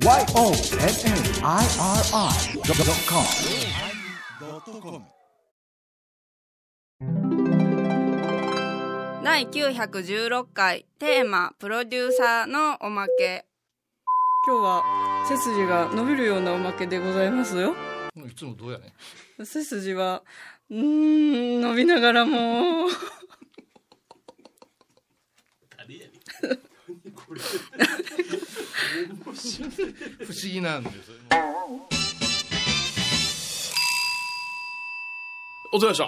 YONNIRI.com 第916回テーマプロデューサーのおまけ。今日は背筋が伸びるようなおまけでございますよ。いつもどうやね背筋はうーん伸びながらも不思議なんですよお疲れ様でした。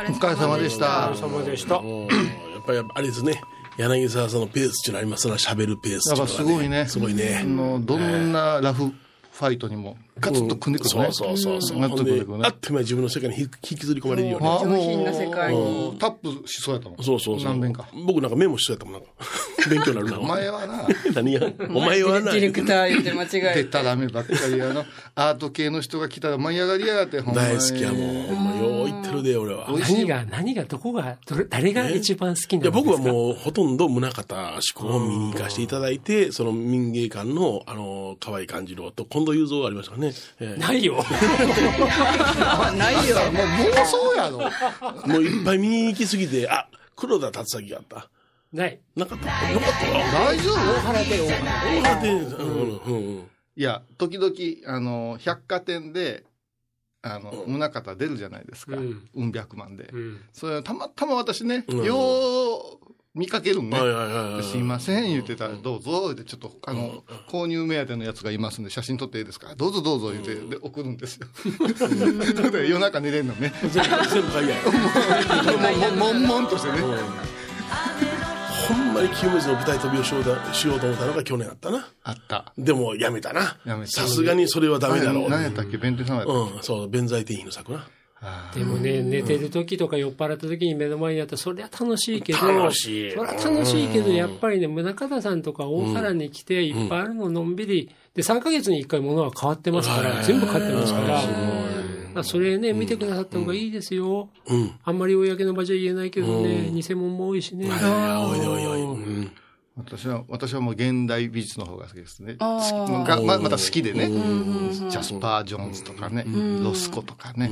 おお疲れ様でした様でした。やっぱりあれですね。柳沢さんのペースっていうのありますな、喋るペースやっていうのがすごいねすごいあね。のどんなラフファイトにもガツッと組んでくるね、そうそうそうそう。ガツッと組んでくる、ねあっという間に自分の世界に引きずり込まれるよね。あ上品な世界にもうタップしそうやったもんそうそうそう。何遍か僕なんかメモしそうやったもん、なんか。勉強になるな。お前はな 何がお前はな。ディレクター言って間違でえたらめばっかりあのアート系の人が来たら舞い上がりやがってほんまに大好きやもん。ほんまよってるで、俺は。何が、何が、どこが、どれ誰が一番好きいや、なんですか？僕はもう、ほとんど宗像志向を見に行かせていただいて、その民芸館の、あの、可愛い感じのと、近藤雄三がありましたね。ええないよ。ないよもう妄想やろ もういっぱい見に行きすぎて、あ、黒田達明があった。ない。なかった？なかった？大丈夫大原で大原。大原んうんうん。いや時々あの百貨店であの宗像出るじゃないですか、うん。うん百万で、うん。それたまたま私ね、うん。よう見かけるんね。すいません言ってたら、どうぞ。ってちょっとあの、購入目当てのやつがいますんで写真撮っていいですか？どうぞどうぞ言って、で送るんですよ。で夜中寝れんのね。全部全部海外。もんもんとしてね、ほんまに清水の舞台飛びをしようだしようと思ったのが去年あったな。あった。でもやめたな。やめた。さすがにそれはダメだろう。何やったっけ弁天様やったっうん、そう、弁財天妃の作な。け、でもね、寝てる時とか酔っ払った時に目の前にあったら、そりゃ楽しいけど、楽しい。そりゃ楽しいけど、やっぱりね、宗像さんとか大原に来て、いっぱいあるののんびり、で、3ヶ月に1回物は変わってますから、全部変わってますから、まあそれね、見てくださった方がいいですよ。うん。あんまり公の場じゃ言えないけどね、偽物も多いしね。いやいや、おいでおいでおいで。うん。私は私はもう現代美術の方が好きですね。がままた好きでね、ジャスパー・ジョーンズとかね、ロスコとかね、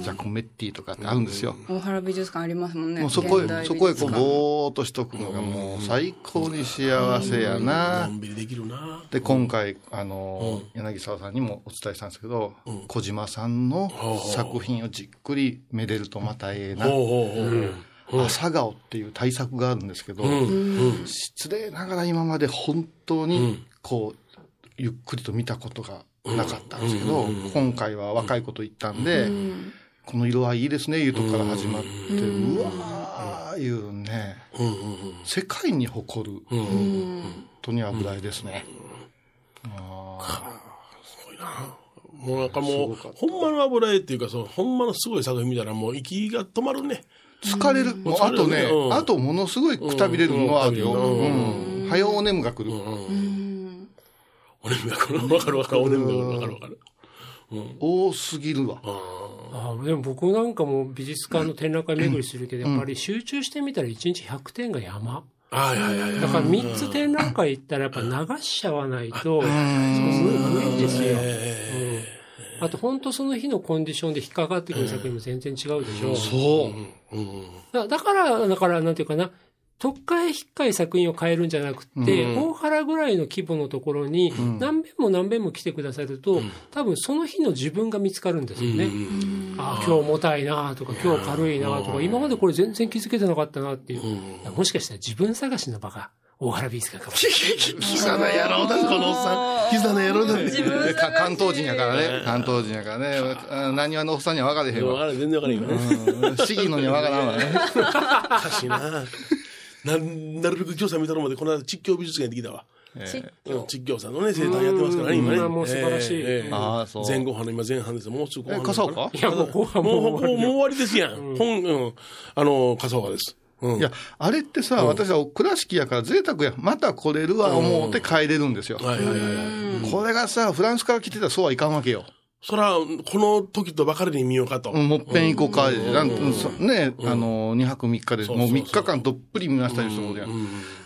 ジャコメッティとかってあるんですよ、大原美術館ありますもんね。もうそこへ、そこへこう、館ぼーっとしとくのがもう最高に幸せやのな。ん。びりできるな。で、今回、あの、柳沢さんにもお伝えしたんですけど、小島さんの作品をじっくりめでるとまたええな。朝顔っていう大作があるんですけど、失礼ながら今まで本当に、こう、ゆっくりと見たことがなかったんですけど、今回は若いこと言ったんで、この色合いいいですね、いうとこから始まって、うわー、いうね、世界に誇る、本当に油絵ですね。もうなん。かもう、ほん。まの油絵っていうか、その、ほん。まのすごい作品見たらもう息が止まるね。疲れる。もうあとね、うんあとものすごいくたびれるのはあるよ。うんうん。早お眠が来る。お眠が来る。わかるわかる。お眠が来る。わかるわかる。多すぎるわ。あでも僕なんかも美術館の展覧会巡りするけど、やっぱり集中してみたら1日100点が山。はいはいはい。だから3つ展覧会行ったらやっぱ流しちゃわないと、無理ですよ。うん。あと本当その日のコンディションで引っかかってくる作品も全然違うでしょ。そう。だだから、だから、なんていうかな、特化引っかい作品を変えるんじゃなくて、大原ぐらいの規模のところに、何遍も何遍も来てくださると、多分その日の自分が見つかるんですよね。ああ、今日重たいなとか、今日軽いなとか、今までこれ全然気づけてなかったなっていう。もしかしたら自分探しの場が大原美術館かもしれない。キザな野郎だ、このおっさん。キザな野郎だ。関東人やからね。関東人やからね。あ何話のおっさんには分かれへんわ。わからん全然わからんよね。うん市議のには分からんわね。おかしいな。な、なるべく今日さん見たのまで、この間、実況美術館に行ってきたわ。うん実況さんのね、生誕やってますからね、今ね。うんもう素晴らしい前後半の今前半ですよ。もうすぐ後え、半。笠岡いや、もう後半もう、終わりですやん。本、うん。あの、笠岡です。うん。いや、あれってさ、私は倉敷やから贅沢や。また来れるわ思って帰れるんですよ。はいはいはいはい。これがさ、フランスから来てたらそうはいかんわけよ。そら、この時と別れに見ようかと。うんもっぺん行こうか、なんそね、あの、2泊3日で、もう3日間どっぷり見ましたりするので、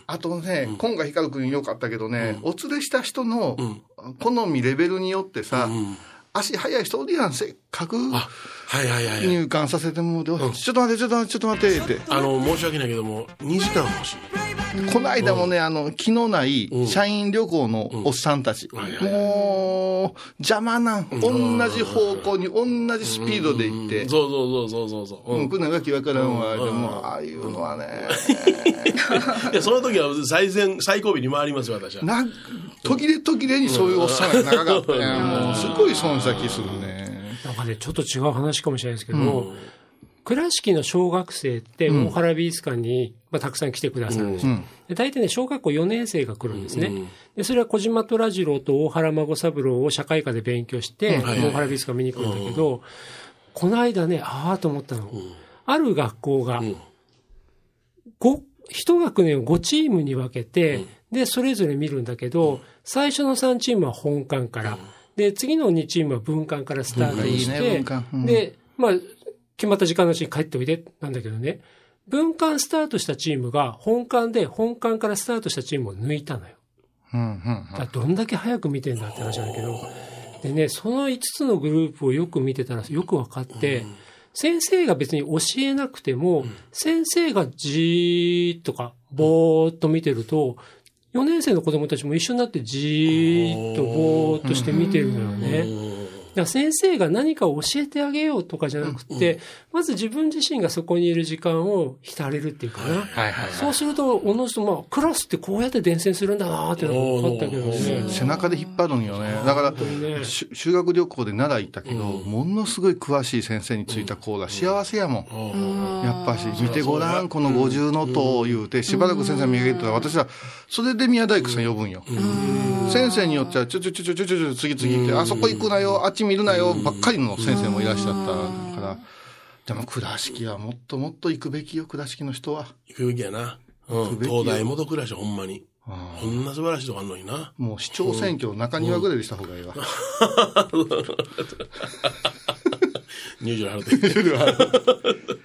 あとね、今回光君よかったけどね、お連れした人の好みレベルによってさ、足速い人おるやん、せっかく。はいはいはい。入館させてもうて、ちょっと待って、ちょっと待って、ちょっと待って、って。あの、申し訳ないけども、2時間欲しい。この間もね、あの、気のない社員旅行のおっさんたち。もう、邪魔なん。同じ方向に同じスピードで行って。そうそうそうそうそう。うん、こんなわけわからんわ。でも、ああいうのはね。いや、その時は最前、最後尾に回りますよ、私は。な、途切れ途切れにそういうおっさんが長かったね。もう、すごい損先するね。なんかね、ちょっと違う話かもしれないですけど、倉敷の小学生って大原美術館に、まあ、たくさん来てくださるんですよ。で大体ね、小学校4年生が来るんですね。で、それは小島虎次郎と大原孫三郎を社会科で勉強して、大原美術館見に来るんだけど、この間ね、ああと思ったの。ある学校が、5、一学年を5チームに分けて、で、それぞれ見るんだけど、最初の3チームは本館から、で、次の2チームは文館からスタートいいねして、文館うん。で、まあ、決まった時間のうちに帰っておいで、なんだけどね、文館スタートしたチームが本館で本館からスタートしたチームを抜いたのよ。うん、うん。だからどんだけ早く見てんだって話なんだけど、でね、その5つのグループをよく見てたらよく分かって、先生が別に教えなくても、先生がじーっとか、ぼーっと見てると、4年生の子供たちも一緒になってじーっとぼーっとして見てるのよね。ら先生が何かを教えてあげようとかじゃなくて、まず自分自身がそこにいる時間を浸れるっていうかな。はいはい。そうすると、おのずと、まあ、クラスってこうやって伝染するんだなっていうのが分かったけどね。背中で引っ張るんよね。だから、ね。し修学旅行で奈良行ったけど、ものすごい詳しい先生についた子が幸せやもん。やっぱし、見てごらん、この五重の塔を言うて、しばらく先生見上げてたら、私は、それで宮大工さん呼ぶんよ。先生によっては、ちょちょちょちょちょちょちょ、次々行って、あそこ行くなよ、あっち見るなよ、ばっかりの先生もいらっしゃったから、でも倉敷はもっともっと行くべきよ、倉敷の人は。行くべきやな。うん。東大元暮らしほんまに。こんな素晴らしいとこあんのにな。もう市長選挙中庭ぐらいでした方がいいわ。入場払って。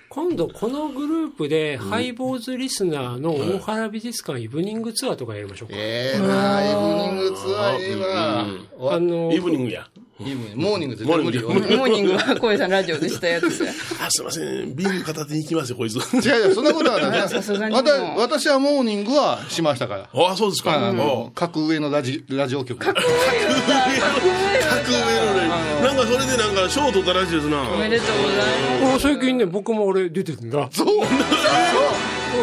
今度このグループで、ハイボーズリスナーの大原美術館イブニングツアーとかやりましょうか。ええなイブニングツアーええわ。あの、イブニングや。モーニング絶対無理よ。モーニングは小江さんラジオでしたやつや。あ、すいません。ビール片手に行きますよ、こいつ。違う違う、そんなことはない。さすがにわた私はモーニングはしましたから。あ、そうですか。あおの各上のラジラジオ局。格上のね。なんかそれでなんか賞取ったらしいですな。おめでとうございます。あ最近ね、僕も俺出てるんだ。そう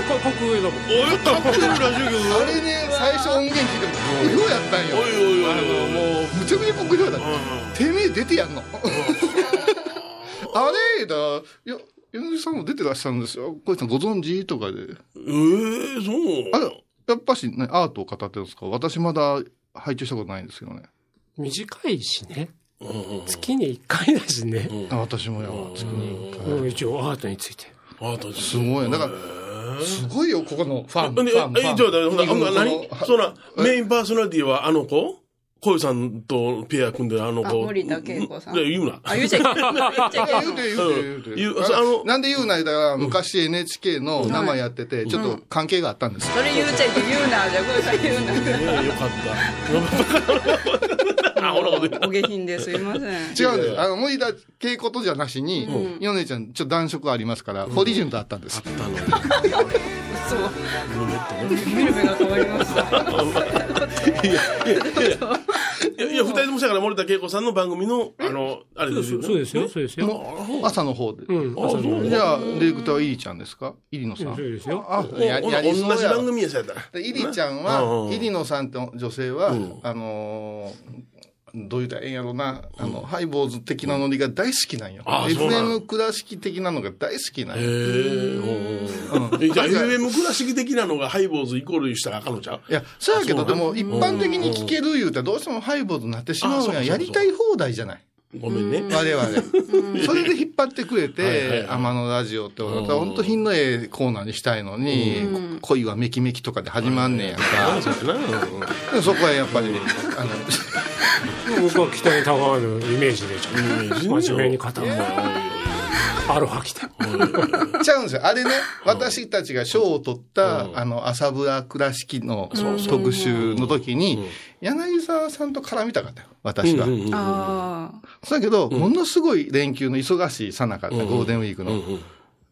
か格上だもん。おい、格上のラジオ局。あれね、最初音源聞いても、国評やったんよ。おいおいおいもう、むちゃくちゃ国評だった。てめえ出てやんの。あれだ、いや、柳さんも出てらっしゃるんですよ。小石さんご存知？とかで。ええ、そう。あれ、やっぱしね、アートを語ってるんですか？私まだ拝見したことないんですけどね。短いしね。うんうん月に1回だしね。あ私もやわ、月に一回うん一応アートについて。アートすごい。だから、すごいよ、ここのファン。え、ファン、ファン。え、ちょっと待って、ほんな二何？そんな、メインパーソナリティはあの子？小井さんとペア組んでるあのあ、子。森田恵子さん。言うな。あ、言っ ちゃいけない。言うて言うて言うて言うああのなんで言うないだから、昔 NHK の生やってて、ちょっと関係があったんです。それ言っちゃいけ。言うな。じゃあ、小江さん言うな。ええよかった。お下品ですいません。違うんです。あの、森田稽古とじゃなしに、ヨネちゃん、ちょっと男色ありますから、ホリジュンとあったんです。あの、そう。見る目が変わりました。いや、いや、いや、いや、二人ともしたから森田恵子さんの番組の、あの、あれですよね？そうですよ、そうですよ。朝の方で。うん、朝の。じゃあ、ディレクターはイリちゃんですか？イリノさん。そうですよ。あ、おや同じ番組やさやったら。でイリちゃんうんは、うんイリノさんって女性は、うんあのーどう言ったらええんやろな、あの、ハイボーズ的なノリが大好きなんよ。あそうなの FM 倉敷的なのが大好きなんへよ。え。じゃあ、FM 倉敷的なのがハイボーズイコールしたらあかんのちゃういや、そうやけど、でも一般的に聞ける言うたらどうしてもハイボーズになってしまうんや。やりたい放題じゃない。ごめんね。我々。それで引っ張ってくれて、天野ラジオって、本当品のええコーナーにしたいのに、恋はメキメキとかで始まんねんやんか。そこはやっぱり、あの、僕は北にたがわぬイメージでちょ真面目に語る。うんアロハ来た。ちゃうんですよ。あれね、私たちが賞を取った、あの、朝ブラ倉敷の特集の時に、柳沢さんと絡みたかったよ、私は。あだけど、ものすごい連休の忙しいさなかった、ゴールデンウィークの。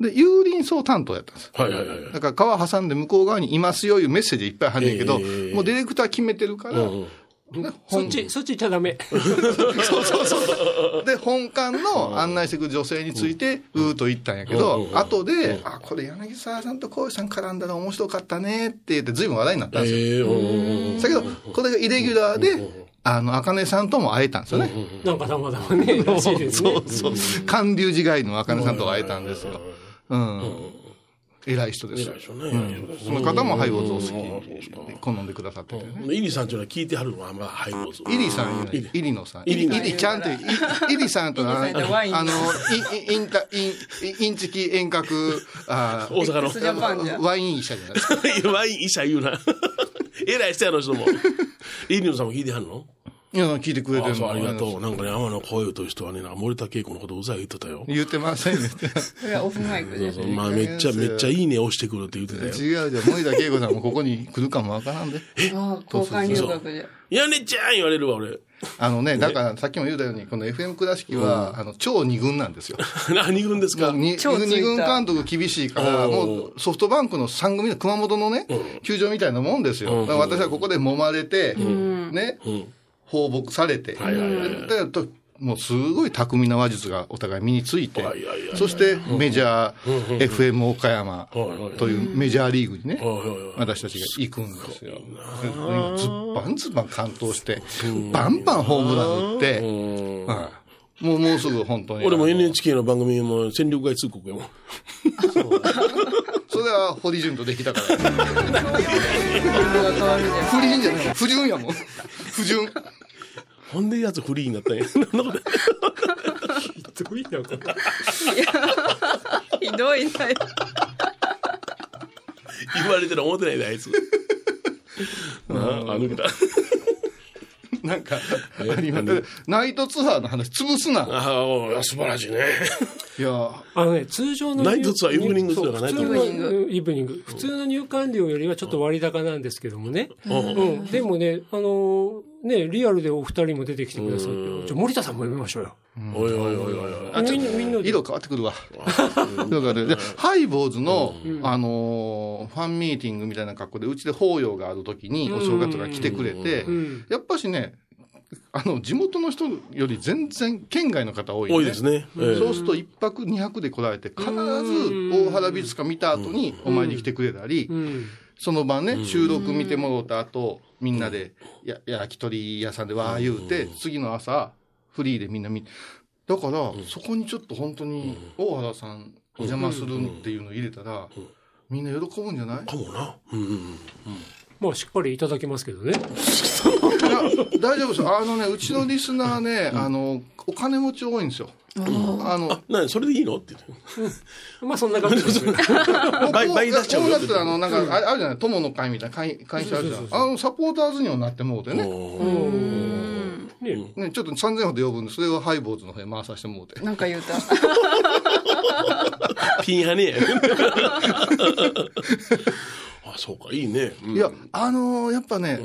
で、有林層担当やったんです。はいはいはいはい。だから川挟んで向こう側にいますよいうメッセージいっぱい入んねんけど、ええもうディレクター決めてるから、でそっち、そっち行っちゃダメ。そうそうそう。で、本館の案内してくる女性について、うーと言ったんやけど、後で、あ、これ柳沢さんと浩二さん絡んだら面白かったねって言って、ずいぶん話題になったんですよ。だけど、これがイレギュラーで、あの、あかねさんとも会えたんですよね。なんかたまたまね、らしいですね。そう。寒流寺街のあかねさんと会えたんですよ。うん。偉い人ですよ偉い。でしょうね。その方もハイボーズを好き好んでくださっててね。イリさんっていうのは聞いてはるのは、まあ、ハイボーズ。イリさんイリのさん。イリ、ちゃんって、イイリさんとああの、イン、インタ、イン、インチキ遠隔、あ大阪のワイン医者じゃないですか。ワイン医者言うな。偉い人やの人も。イリのさんも聞いてはるの？いや、聞いてくれてるありがとう。う。なんかね、天野幸代という人はね、森田恵子のことうざい言ってたよ。言ってませんね。あ。それはオフマイクで。そうまあ、めっちゃ、めっちゃいいね押してくるって言ってたよ。違うじゃん。森田恵子さんもここに来るかもわからんで。ああ、交換留学で。やねちゃん言われるわ、俺。あのね、だからさっきも言ったように、この FM 倉敷は、あの、超二軍なんですよ。何軍ですか？二軍監督厳しいから、うんもうソフトバンクの3組の熊本のね、球場みたいなもんですよ。だから私はここで揉まれて、ね、放牧されて、はいはいはい。だからともうすごい巧みな話術がお互い身について。はいはいはい、そしてメジャー FM 岡山というメジャーリーグにね、はいはいはい。私たちが行くんですよ。ズッバンズバン完投して、バンバンホームラン打って、うん。はい。もうもうすぐ本当に。俺も NHK の番組も戦力外通告やもん。それは堀潤とできたから。不倫じゃない。不純やもん。不純。ほんでやつフリーになったんや？そんなことどういうんだこれひどいな。言われてる思ってないで、あいつ。なあ、あ抜けた。なんか、あります？ナイトツアーの話潰すな。ああ、素晴らしいね。いや、あのね、通常のナイトツアー、イブニングツアーがナイブニング。普通の入館料よりはちょっと割高なんですけどもね。うん。でもね、あのーね、リアルでお二人も出てきてくださって。じゃあ森田さんも読みましょうよ。おいおいおいおいおい。みんな、みんなで。色変わってくるわ。だから、でハイボーズの、あのーファンミーティングみたいな格好で、うちで法要がある時に、お正月が来てくれてん、やっぱしね、あの、地元の人より全然県外の方多い、ね。多いですね。ええそうすると一泊二泊で来られて、必ず大原美術館見た後にお参りに来てくれたり、うん。その晩ね、収録見てもろうた後、みんなで、や、焼き鳥屋さんでわー言うて、次の朝、フリーでみんな見、だから、そこにちょっと本当に、大原さんお邪魔するっていうのを入れたら、みんな喜ぶんじゃない？かもな。うんうん。まあ、しっかりいただきますけどね。いや、大丈夫ですよ。あのね、うちのリスナーね、あの、お金持ち多いんですよ。あの、なに、それでいいの？って言って。まあ、そんな感じですね。倍倍出しちゃうってあの、なんか、あるじゃない、友の会みたいな会会社あるじゃん。あの、サポーターズにもなってもうてね。ねね、ちょっと3000ほど呼ぶんで、それをハイボーズの方へ回させてもうて。なんか言うた。ピン派ね あ、そうか、いいね。うんいや、あのーやっぱね、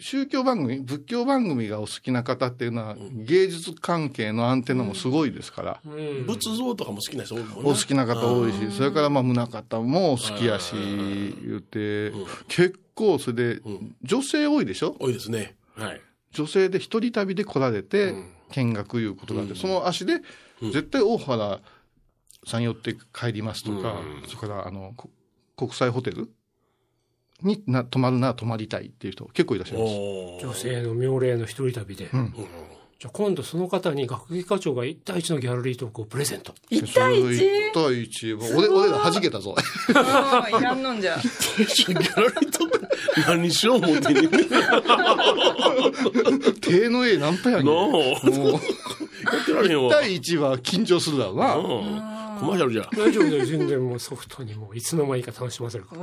宗教番組、仏教番組がお好きな方っていうのは、芸術関係のアンテナもすごいですから、うん。仏像とかも好きな人多いもんおな好きな方多いし、それからまあ宗方も好きやし、言って、結構それで、女性多いでしょ？多いですね。はい。女性で一人旅で来られて、見学いうことなん。で、その足で、絶対大原さん寄って帰りますとか、それからあの、こ国際ホテルにな泊まるなら泊まりたいっていう人結構いらっしゃいます。お女性の妙齢の一人旅で。じゃあ今度その方に学芸課長が一対一のギャラリートークをプレゼント。一対一1対一俺、俺ら弾けたぞ。ああ、いらんのんじゃ。ギャラリーとか何しよう思ってんね手の絵何パやねん。もう、あ。やってられへん1わ。対1は緊張するだろうな。うんコマーシャルじゃ。大丈夫だよ。全然もうソフトにもういつの間にか楽しませるから。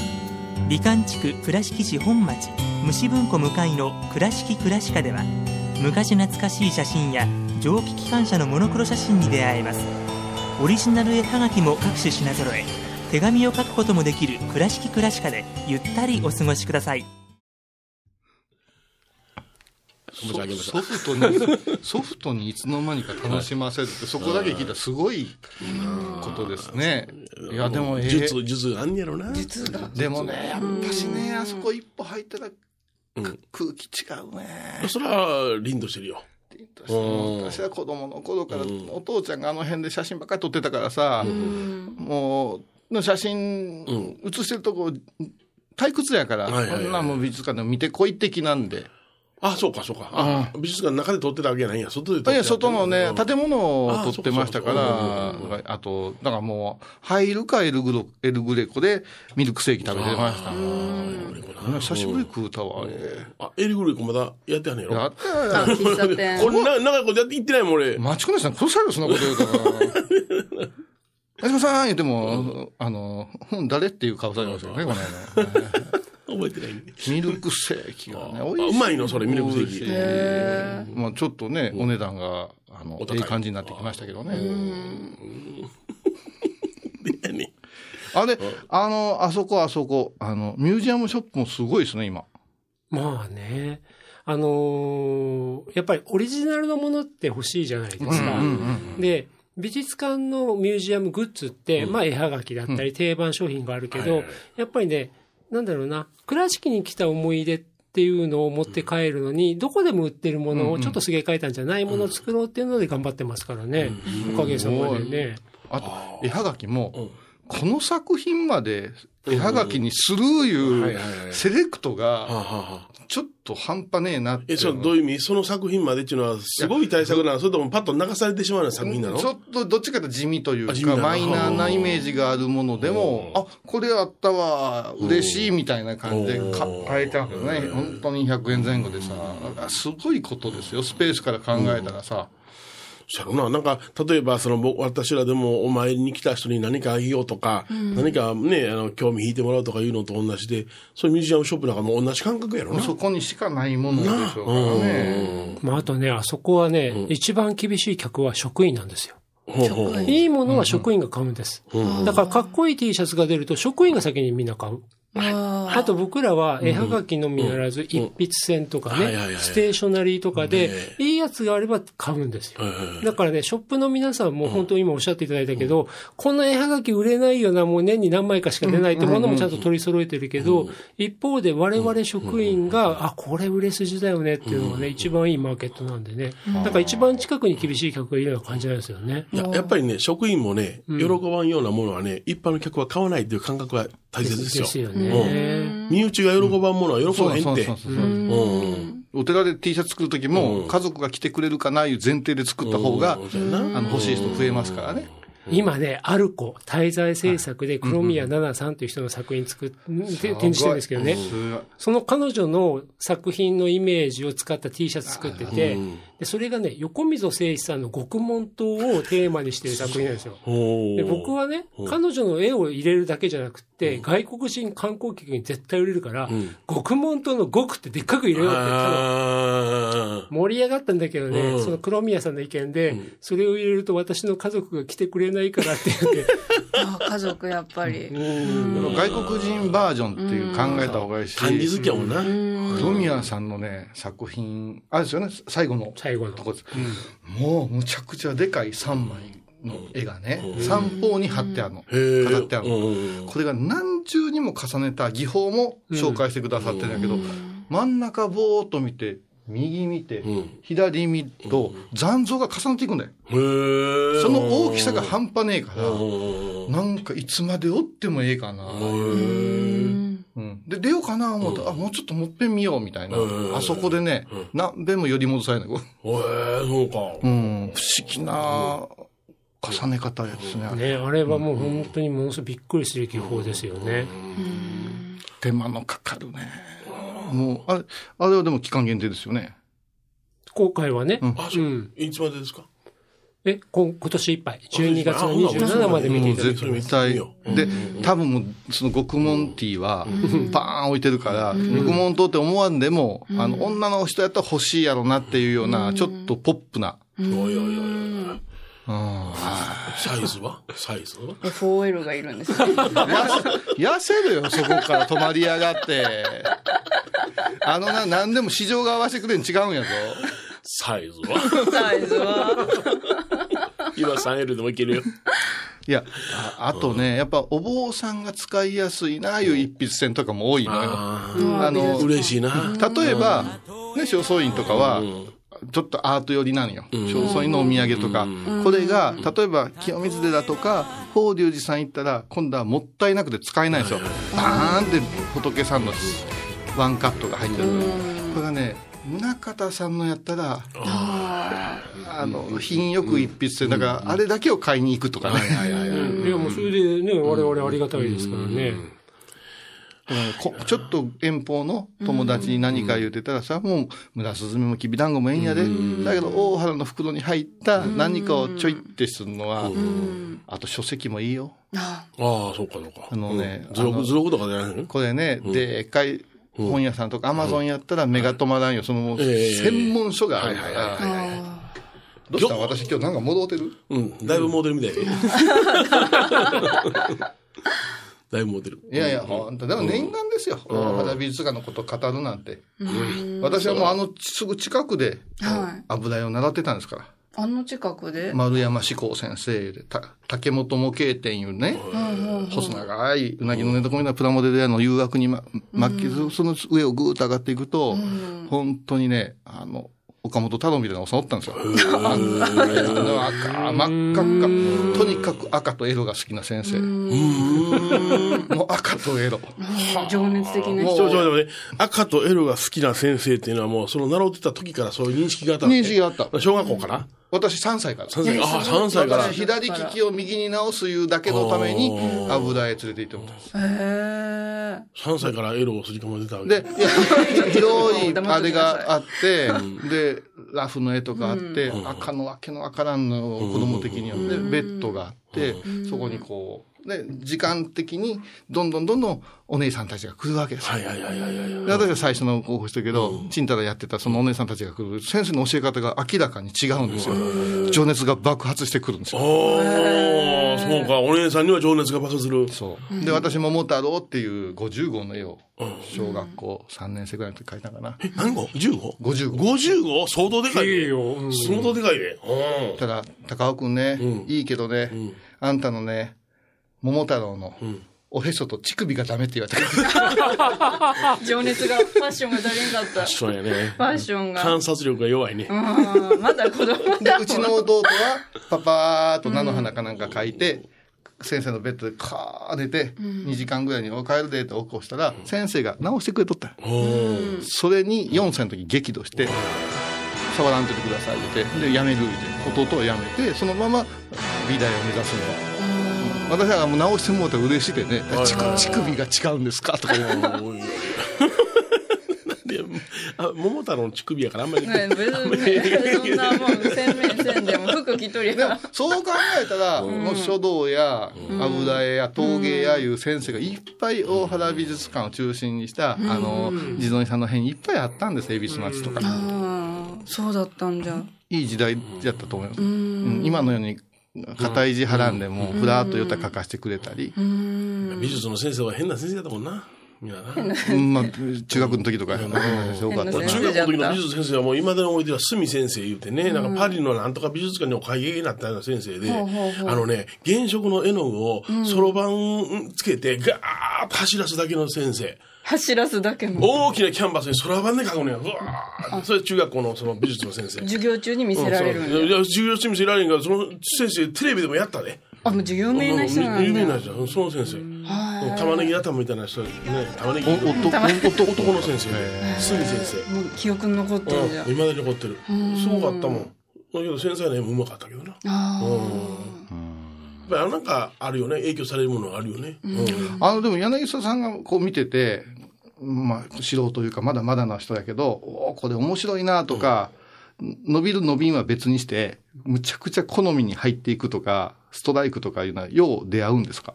美観地区倉敷市本町虫文庫向かいの「倉敷倉歯科」では昔懐かしい写真や蒸気機関車のモノクロ写真に出会えます。オリジナル絵はがきも各種品揃え手紙を書くこともできる「倉敷倉歯科」でゆったりお過ごしください。ソソフトに、ソフトにいつの間にか楽しませるって、そこだけ聞いたらすごいことですね。いや、でも、ええ術、術あんやろな。実だ。でもね、やっぱしね、あそこ一歩入ったら、く空気違うね。それは、凛としてるよ。私は子供の頃から、お父ちゃんがあの辺で写真ばっかり撮ってたからさ、もう、の写真、写してるとこ、退屈やから、はいはいはいこんなんもう美術館でも見てこい的なんで。あ、そうか、そうか。あ、美術館の中で撮ってたわけやないんや。外で撮っていや、外のね、建物をあ撮ってましたから、あと、だからもう、入るかエルグロエルグレコでミルクセーキ食べてました。ね久しぶり食うたわ、あれ。あ、エリグレコまだやってはねえやろ？やったよ。喫茶店。これな、長いことやって行ってないもん、俺。マチコネさん殺される、そんなこと言うたら。マチコさん言っても、あの、うん誰っていう顔されましたよね、この間。覚えてないね。ミルクセーキがね、あ美味しい。うまいのそれミルクセーキ美味しいまあちょっとね、お値段が、あのいいい感じになってきましたけどね。あれ、あの、あそこあそこ、あの、ミュージアムショップもすごいですね、今。まあね。あのーやっぱりオリジナルのものって欲しいじゃないですか。で、美術館のミュージアムグッズって、まあ絵はがきだったり定番商品があるけど、やっぱりね、なんだろうな、倉敷に来た思い出っていうのを持って帰るのに、どこでも売ってるものをちょっとすげ替えたんじゃないものを作ろうっていうので頑張ってますからね。おかげさまでね。あと、絵はがきも、この作品まで絵はがきにするいうセレクトはあ、が、ちょっと半端ねえなってえ、それどういう意味？その作品までっていうのは、すごい対策な。のそれともパッと流されてしまうような作品なの？ちょっとどっちかと地味というか、マイナーなイメージがあるものでも、あ、これあったわ、嬉しいみたいな感じでか変えてますよね。本当に100円前後でさ、すごいことですよ。スペースから考えたらさ。そやろな。なんか、例えば、その、僕私らでもお参りに来た人に何かあげようとか、何かね、あの、興味引いてもらうとかいうのと同じで、そういうミュージアムショップなんかも同じ感覚やろな。そこにしかないものでしょうからね。まああとね、あそこはね、一番厳しい客は職員なんですよ。いいものは職員が買うんです。だからかっこいい T シャツが出ると職員が先にみんな買う。ああと僕らは絵はがきのみならず一筆線とかねステーショナリーとかでね、いいやつがあれば買うんですよ。だからね、ショップの皆さんも本当に今おっしゃっていただいたけど、この絵はがき売れないよな、もう年に何枚かしか出ないってものもちゃんと取り揃えてるけど、一方で我々職員が、あ、これ売れ筋だよねっていうのがね、一番いいマーケットなんでね。だから一番近くに厳しい客がいるような感じなんですよね。いややっぱりね、職員もね、喜ばんようなものはね、一般の客は買わないっていう感覚は大切ですよ。ですよね。身内が喜ばんものは喜ばへんって。お寺で T シャツ作るときも、家族が来てくれるかないう前提で作った方が、あの、欲しい人増えますからね。今ね、アルコ、滞在制作で黒宮奈々さんという人の作品作って、展示してるんですけどね。その彼女の作品のイメージを使った T シャツ作ってて、でそれがね、横溝誠一さんの極門島をテーマにしてる作品なんですよ。で僕はね、彼女の絵を入れるだけじゃなくて、外国人観光客に絶対売れるから、極門島の極ってでっかく入れようって言ったの。あ盛り上がったんだけどね、その黒宮さんの意見で、それを入れると私の家族が来てくれないからって言って、あ、家族やっぱり。外国人バージョンっていう考えた方がいいし、ー漢字好きやもんな。黒宮さん。のね、作品、あれですよね、最後の最後のとこです。もう、むちゃくちゃでかい3枚の絵がね、三方に貼ってあるの。飾ってあるの。うんこれが何重にも重ねた技法も紹介してくださってるんだけど、真ん中ぼーっと見て、右見て、左見ると残像が重なっていくんだよ。その大きさが半端ねえから、うんなんかいつまでおってもええかな。うん、で、出ようかな思ったら、あ、もうちょっともっぺん見ようみたいな。あそこでね、何べんも寄り戻されない。へえ、そうか。うん、不思議な重ね方ですね。ね、あれはもう本当にものすごいびっくりする技法ですよね。手間のかかるね。もう、あれ、あれはでも期間限定ですよね。今回はね、うんあ、そう。いつまでですか？え、今今年いっぱい、12月の27まで見ていただ絶きます。対。で、多分もう、その極門ティーは、パーン置いてるから、極門島って思わんでも、あの、女の人やったら欲しいやろなっていうような、ちょっとポップな。おいおいおいおい。うんサイズは？サイズ？は 4L がいるんですよ。痩せるよ、そこから泊まりやがって。あのな、何でも市場が合わせてくれん違うんやぞ。サイズは？サイズは。今 3L でもいけるよ。いや、ああとね、やっぱお坊さんが使いやすいな、いう一筆線とかも多いのよ。ああのあ、、嬉しいな。例えば、ね、正倉院とかは、ちょっとアート寄りなのよ。正倉院のお土産とか。これが、例えば、清水寺とか、法隆寺さん行ったら、今度はもったいなくて使えないんですよ。バーンって仏さんのワンカットが入ってる。これがね、宗像さんのやったら、あの、品よく一筆線。だから、あれだけを買いに行くとかね。うんいや、もうそれでね、我々ありがたいですからね。うん。こちょっと遠方の友達に何か言うてたらさ、もう、村スズメもきびだんごもええんやで。だけど、大原の袋に入った何かをちょいってするのは、あと書籍もいいよ。ああ。あ、そうかそうか。あのねとかじゃないの？これね、でっかい本屋さんとかアマゾンやったら目が止まらんよ。その、ええ専門書がある。から。どうした？私今日なんか戻ってる？うん、だいぶモデルみたいね。だいぶモデル。いやいや、ほんと。でも念願ですよ。大原美術館のことを語るなんて。私はもうあのすぐ近くではい油絵を習ってたんですから。あの近くで、丸山志功先生で、た竹本模型店いうね、細長いうなぎの寝床みたいなプラモデル屋の誘惑にま、巻きず、その上をぐーっと上がっていくと、本当にね、あの、岡本太郎みたいなおっさんおったんですよ。赤、真っ赤っか。とにかく赤とエロが好きな先生。もう赤とエロ。情熱的なもう人。ちょちょちょね、赤とエロが好きな先生っていうのはもう、その習ってた時からそういう認識があった認識があった。小学校かな私3歳から。3歳ああ、3歳から。私左利きを右に直すいうだけのために油絵連れて行ってもらったんです。へえ。3歳からエロをすり込まれてたわけ。で、広 いあれがあって、で、ラフの絵とかあって、赤のわけのわからんの子供的には、で、ベッドがあって、そこにこう、で、時間的に、どんどんどんどんお姉さんたちが来るわけですよ。はいはいはいはいはい。で私は最初の候補したけど、ちんたらやってたそのお姉さんたちが来る、先生の教え方が明らかに違うんですよ。情熱が爆発してくるんですよ。おー、そうか。お姉さんには情熱が爆発する。そう。で、私、桃太郎っていう50号の絵を、小学校3年生ぐらいの時描いたかな。え、何号 ?15? 50号。50号相当でかいね。いいよ。うん相当でかいね。うん。ただ、高尾くんね、うんいいけどね、んあんたのね、桃太郎の、おへそと乳首がダメって言われた。情熱が、ファッションが足りんかった。フそうやね。ァッションが。観察力が弱いね。うんまだ子供でだ。うちの弟は、パパーっと菜の花かなんか描いて、先生のベッドでカー寝て、2時間ぐらいにお帰るでって起こしたら、先生が直してくれとった。それに4歳の時激怒して、触らんといてくださいって言って、で、やめるって、弟はやめて、そのまま美大を目指すの。私はもう直してもらったら嬉しいでね、乳首乳首が違うんですかとか言うの。お いであ桃太郎の乳首やからあんまり。ね、別にそんなもん、洗面せんでも服着とりゃ。そう考えたら、もう書道や油絵や陶芸やいう先生がいっぱい大原美術館を中心にした、あの、地蔵さんの辺にいっぱいあったんです、恵比寿町とか。うんそうだったんじゃ。いい時代やったと思います。うん今のように、肩意地はらんでも、ふらっと寄ったら書かせてくれたり、美術の先生は変な先生だったもんな。みん。なまあ、中学の時とか、中学の時の美術先生はもう今でに覚えてる隅先生言うてね、なん。かパリのなんとか美術館にお会計になったような先生で、あのね、原色の絵の具をそろばんつけてガーッと走らすだけの先生。走らすだけの。大きなキャンバスにそろばんで描くのよ。うそれ中学校のその美術の先生。授業中に見せられるういだ。や授業中見せられるんが、その先生テレビでもやったで。あ、もう授業名な人なんだ。有名な人その先生。玉ねぎ頭みたいな人ね、玉ねぎ。お男の先生。隅先生。もう記憶に残ってるじゃん。いまだに残ってる。すごかったもん。だけど繊細な絵もうまかったけどな。あやっぱりなんかあるよね。影響されるものがあるよね。うんあの、でも柳沢さんがこう見てて、まあ、素人というか、まだまだな人だけど、おーこれ面白いなとか、伸びる伸びんは別にして、むちゃくちゃ好みに入っていくとか、ストライクとかいうのは、よう出会うんですか？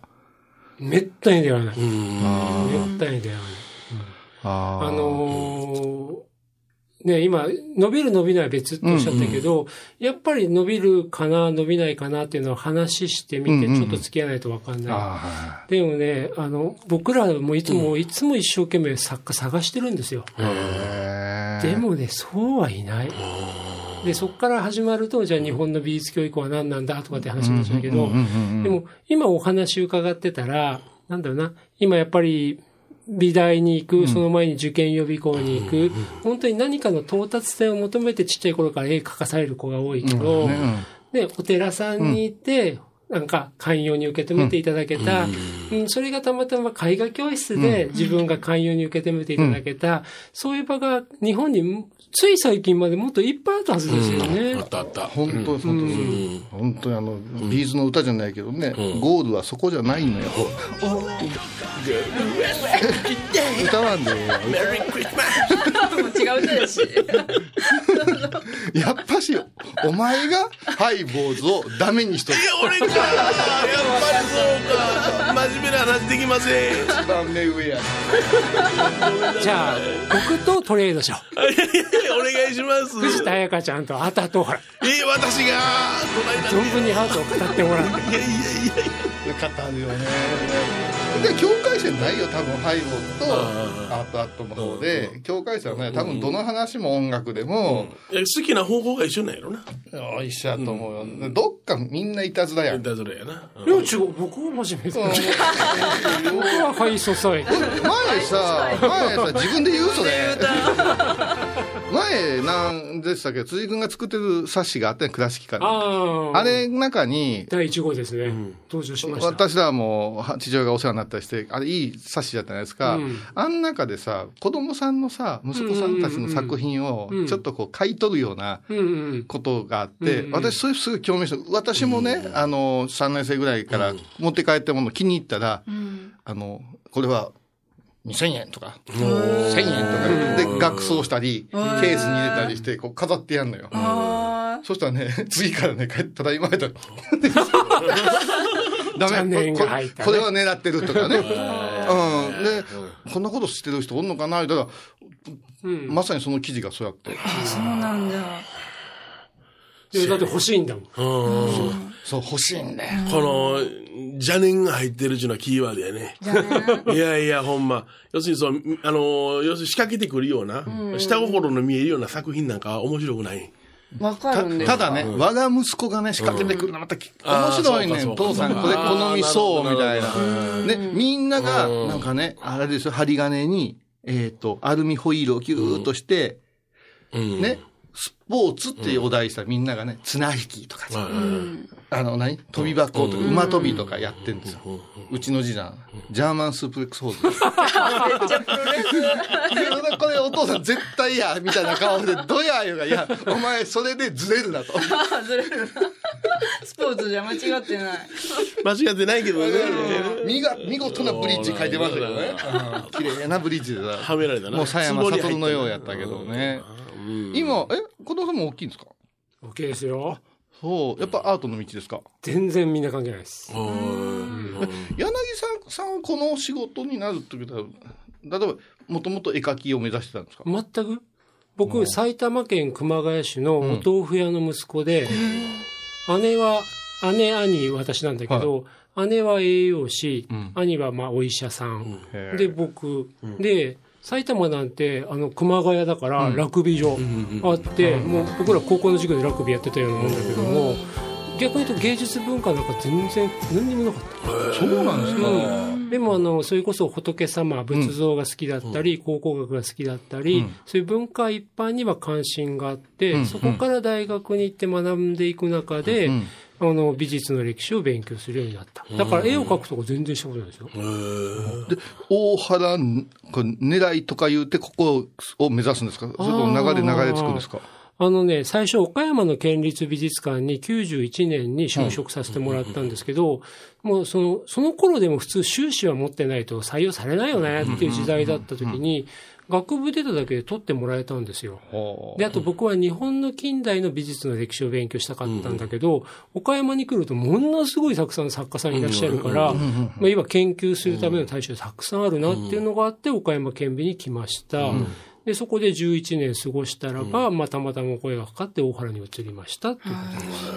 めったに出会わない。あめったに出会わない。あのーね、今、伸びる伸びないは別っておっしゃったけど、やっぱり伸びるかな、伸びないかなっていうのは話してみて、うんうんちょっと付き合わないとわかんない。あーはでもね、あの、僕らもいつも、いつも一生懸命作家探してるんですよ。でもね、そうはいない。で、そこから始まると、じゃあ日本の美術教育は何なんだとかって話になっちゃうけどうんうんうんうん、でも今お話伺ってたら、なんだろうな、今やっぱり美大に行く、その前に受験予備校に行く、本当に何かの到達点を求めてちっちゃい頃から絵描かされる子が多いけど、で、お寺さんに行って、なんか寛容に受け止めていただけた、うん。それがたまたま絵画教室で自分が寛容に受け止めていただけた、そういう場が日本につい最近までもっといっぱいあったはずですよね。あったあった。本当本当に本当にあの、ビーズの歌じゃないけどね、ゴールはそこじゃないのよ。歌わんでメリークリスマス違う歌だし。やっぱし、お前がハイボーズをダメにしとる。いそうか真面目な話できません。一番目上や。じゃあ、僕とトレードしよう。いやいやいやお願いします。藤田彩香ちゃんとあたとほら、えー、私が、この間存分にハートを語ってもらって。いやいやいやよかったんよね。で、境界線ないよ、多分ハイボーズとアートアットの方で。境界線はね、多分どの話も音楽でも、いや好きな方法が一緒なんやろな。あ一緒やと思うよ。どっかみんないたずらやん。だそれやな。いや、違う、僕は真面目です。僕はハイソサイ。前さ、前さ、自分で言うそれ。前、なんでしたっけ？辻君が作ってる冊子があったね、倉敷から。あれの中に、第1号ですね。登場しました。私らもは父親がお世話になったりして、あれいい冊子だったじゃないですか。うん。あん中でさ、子供さんのさ、息子さんたちの作品をうんちょっとこう買い取るようなうんうん。ことがあって、うん私それすごい興味して、私もね、あの、3年生ぐらいから持って帰ったもの気に入ったら、あの、これは2000円とか、1000円とかで額装したり、ケースに入れたりして、こう飾ってやんのよ。あそしたらね、次からね、帰ったら今やったら、ダ残メ、こ念が入ったねこれは狙ってるとかね。うん。で、こんなこと知ってる人おんのかな？言ったら、うん。まさにその記事がそうやって。あ、そうなんだ。いやだって欲しいんだもん。うんそう、欲しいんだよ。この、邪念が入ってるっていうのはキーワードやね。いやいや、ほんま。要するにそう、あの、要するに仕掛けてくるような、下心の見えるような作品なんかは面白くない。わかたるんですかただね、我が息子がね、仕掛けてくるのまた面白いね。父さん、これ好みそう、みたいな。ね、みんなが、うん。なんかね、あれですよ、針金に、えっと、アルミホイールをギューッとして、うん。ね、スポーツっていうお題したらみんながね、綱引きとかさ、あの、何？飛び箱とか、馬跳びとかやってんですよ。うちの次男、ジャーマンスープレックスホール。めっちゃプロレス。これお父さん絶対や、みたいな顔で、どや言うが、いや、お前それでずれるなと。ずれるな。スポーツじゃ間違ってない。間違ってないけどね。見が見事なブリッジ書いてましたけどね。うん綺麗なブリッジでさ。はめられたな。もう佐山悟のようやったけどね。うん今、え、子供さんも大きいんですか？OK ですよ。そう。やっぱアートの道ですか？全然みんな関係ないです。うん。柳さんさんはこの仕事になるってことは、例えば、もともと絵描きを目指してたんですか？全く。僕、埼玉県熊谷市のお豆腐屋の息子で、姉は、姉、兄、私なんだけど、姉は栄養士、ん。兄はまあお医者さん、で、僕、で、埼玉なんて、あの、熊谷だから、ラグビー場あって、もう僕ら高校の授業でラグビーやってたようなもんだけども、逆に言うと芸術文化なんか全然何にもなかった。そうなんですか、でもあのそれこそ仏様仏像が好きだったり、考古学が好きだったり、うん。そういう文化一般には関心があって、うん。そこから大学に行って学んでいく中で、うんあの美術の歴史を勉強するようになった。だから絵を描くとか全然したことないですよ、で、大原、これ狙いとか言うて、ここを目指すんですか？それとも流れ流れ着くんですか？あのね、最初岡山の県立美術館に91年に就職させてもらったんですけど、もうその、その頃でも普通修士は持ってないと採用されないよねっていう時代だった時に、学部出ただけで取ってもらえたんですよ。で、あと僕は日本の近代の美術の歴史を勉強したかったんだけど、岡山に来るとものすごいたくさん作家さんいらっしゃるから、まあ今研究するための対象たくさんあるなっていうのがあって、岡山県美に来ました。で、そこで11年過ごしたらば、まあたまたま声がかかって大原に移りましたっていうことです。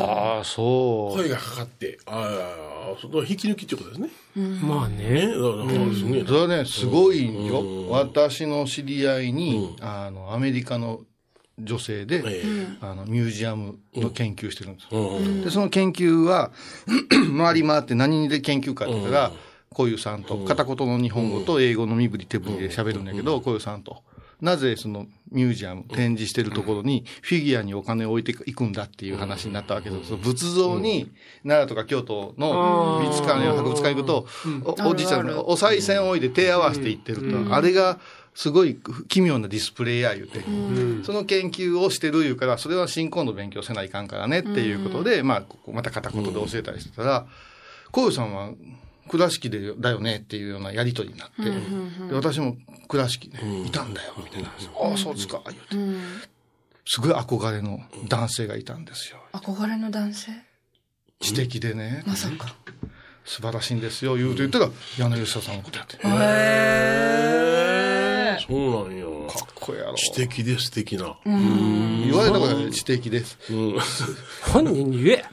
ああ、そう。声がかかって、ああ、その引き抜きっていうことですね。まあね。うですね。それはね、すごいんよ。私の知り合いに、あの、アメリカの女性で、えあの、ミュージアムの研究してるんですうんで、その研究は、回り回って何で研究かって言ったら、こういうさんと、片言の日本語と英語の身振り手振りで喋るんだけど、こういうさんと。なぜそのミュージアム、展示してるところにフィギュアにお金を置いていくんだっていう話になったわけです。仏像に奈良とか京都の美術館や博物館行くと、おおじいちゃんのお賽銭を置いて手合わせていってると、あれがすごい奇妙なディスプレイや言うて、その研究をしてるいうから、それは新婚の勉強せないかんからねっていうことで、まあ、また片言で教えたりしてたら、こういうさんは倉敷でだよねっていうようなやりとりになって、で私も倉敷ね、いたんだよ、みたいな話。ああ、そうですか、言うて。すごい憧れの男性がいたんですよ。憧れの男性？知的でね、まさか。素晴らしいんですよ、言うて言ったら、柳下さんのことやって。かへそうなんや。っこええやろ。知的で素敵な。言われたから知的です。うん。本人に言え。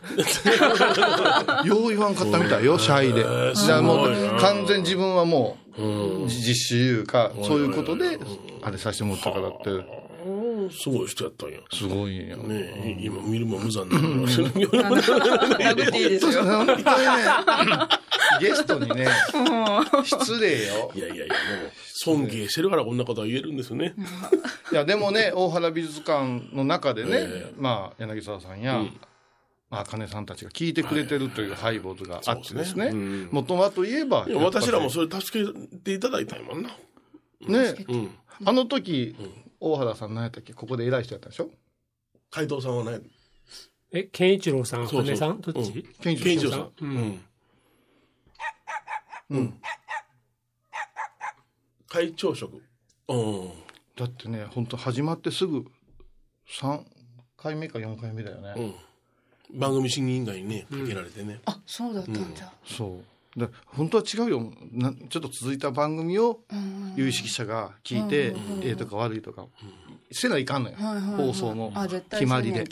よう言わんかったみたいよ、シャイで。だからもう完全に自分はもう、実習いうか、そういうことで、あれさせてもらったからって、すごい人やったんや。すごいよ。ね今見るも無残な。殴っていいですよ。本当にね、ゲストにね、失礼よ。いやいやいや、もう、尊敬してるからこんなことは言えるんですよね。いや、でもね、大原美術館の中でね、まあ、柳沢さんや、まあ、金さんたちが聞いてくれてるというハイボーズがあってですね、もともと言えば、いや私らもそれ助けていただいたんやもんな。ね、うん。あの時、大原さん何やったっけ？ここで偉い人やったでしょ？海藤さんはね、え、健一郎さん、そうそう羽根さん？どっち？健一郎さん健一郎さん。ううんん。うん。会長職。うん。だってね、本当始まってすぐ3回目か4回目だよね。うん。番組審議委員会にね、かけられてね。あ、そうだったんだ。そう。で本当は違うよな。ちょっと続いた番組を有識者が聞いて、ええとか悪いとか、せないかんのよ。はいはいはい放送の決まりで。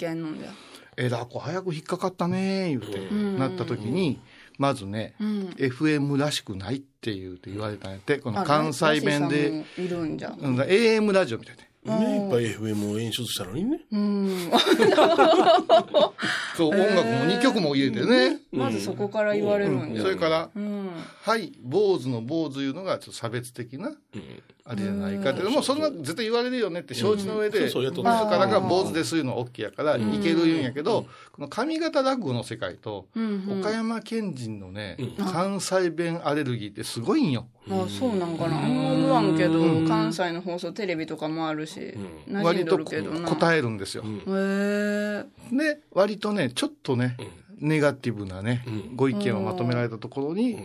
えだこ早く引っかかったね言うて、なった時に、まずね、ん FM らしくないって言うて言われたんやって、このあ関西弁で。うん AM ラジオみたいな。ね、いっぱい FM を演出したのにね。うん。そう、音楽も2曲も入れてね。まずそこから言われるんじゃ。それから、うん。はい、坊主の坊主いうのがちょっと差別的な、あれじゃないかって。もうそんな絶対言われるよねって承知の上で、そうそうやっと自ったらが坊主ですいうのは OK やから、いける言うんやけど、この上方落語の世界と、岡山県人のね、関西弁アレルギーってすごいんよ。あ、そうなんかな。思わんけど、関西の放送テレビとかもあるし、割と。答えるんですよ。へえ。で、割とね、ちょっとね、ネガティブなね、ご意見をまとめられたところに、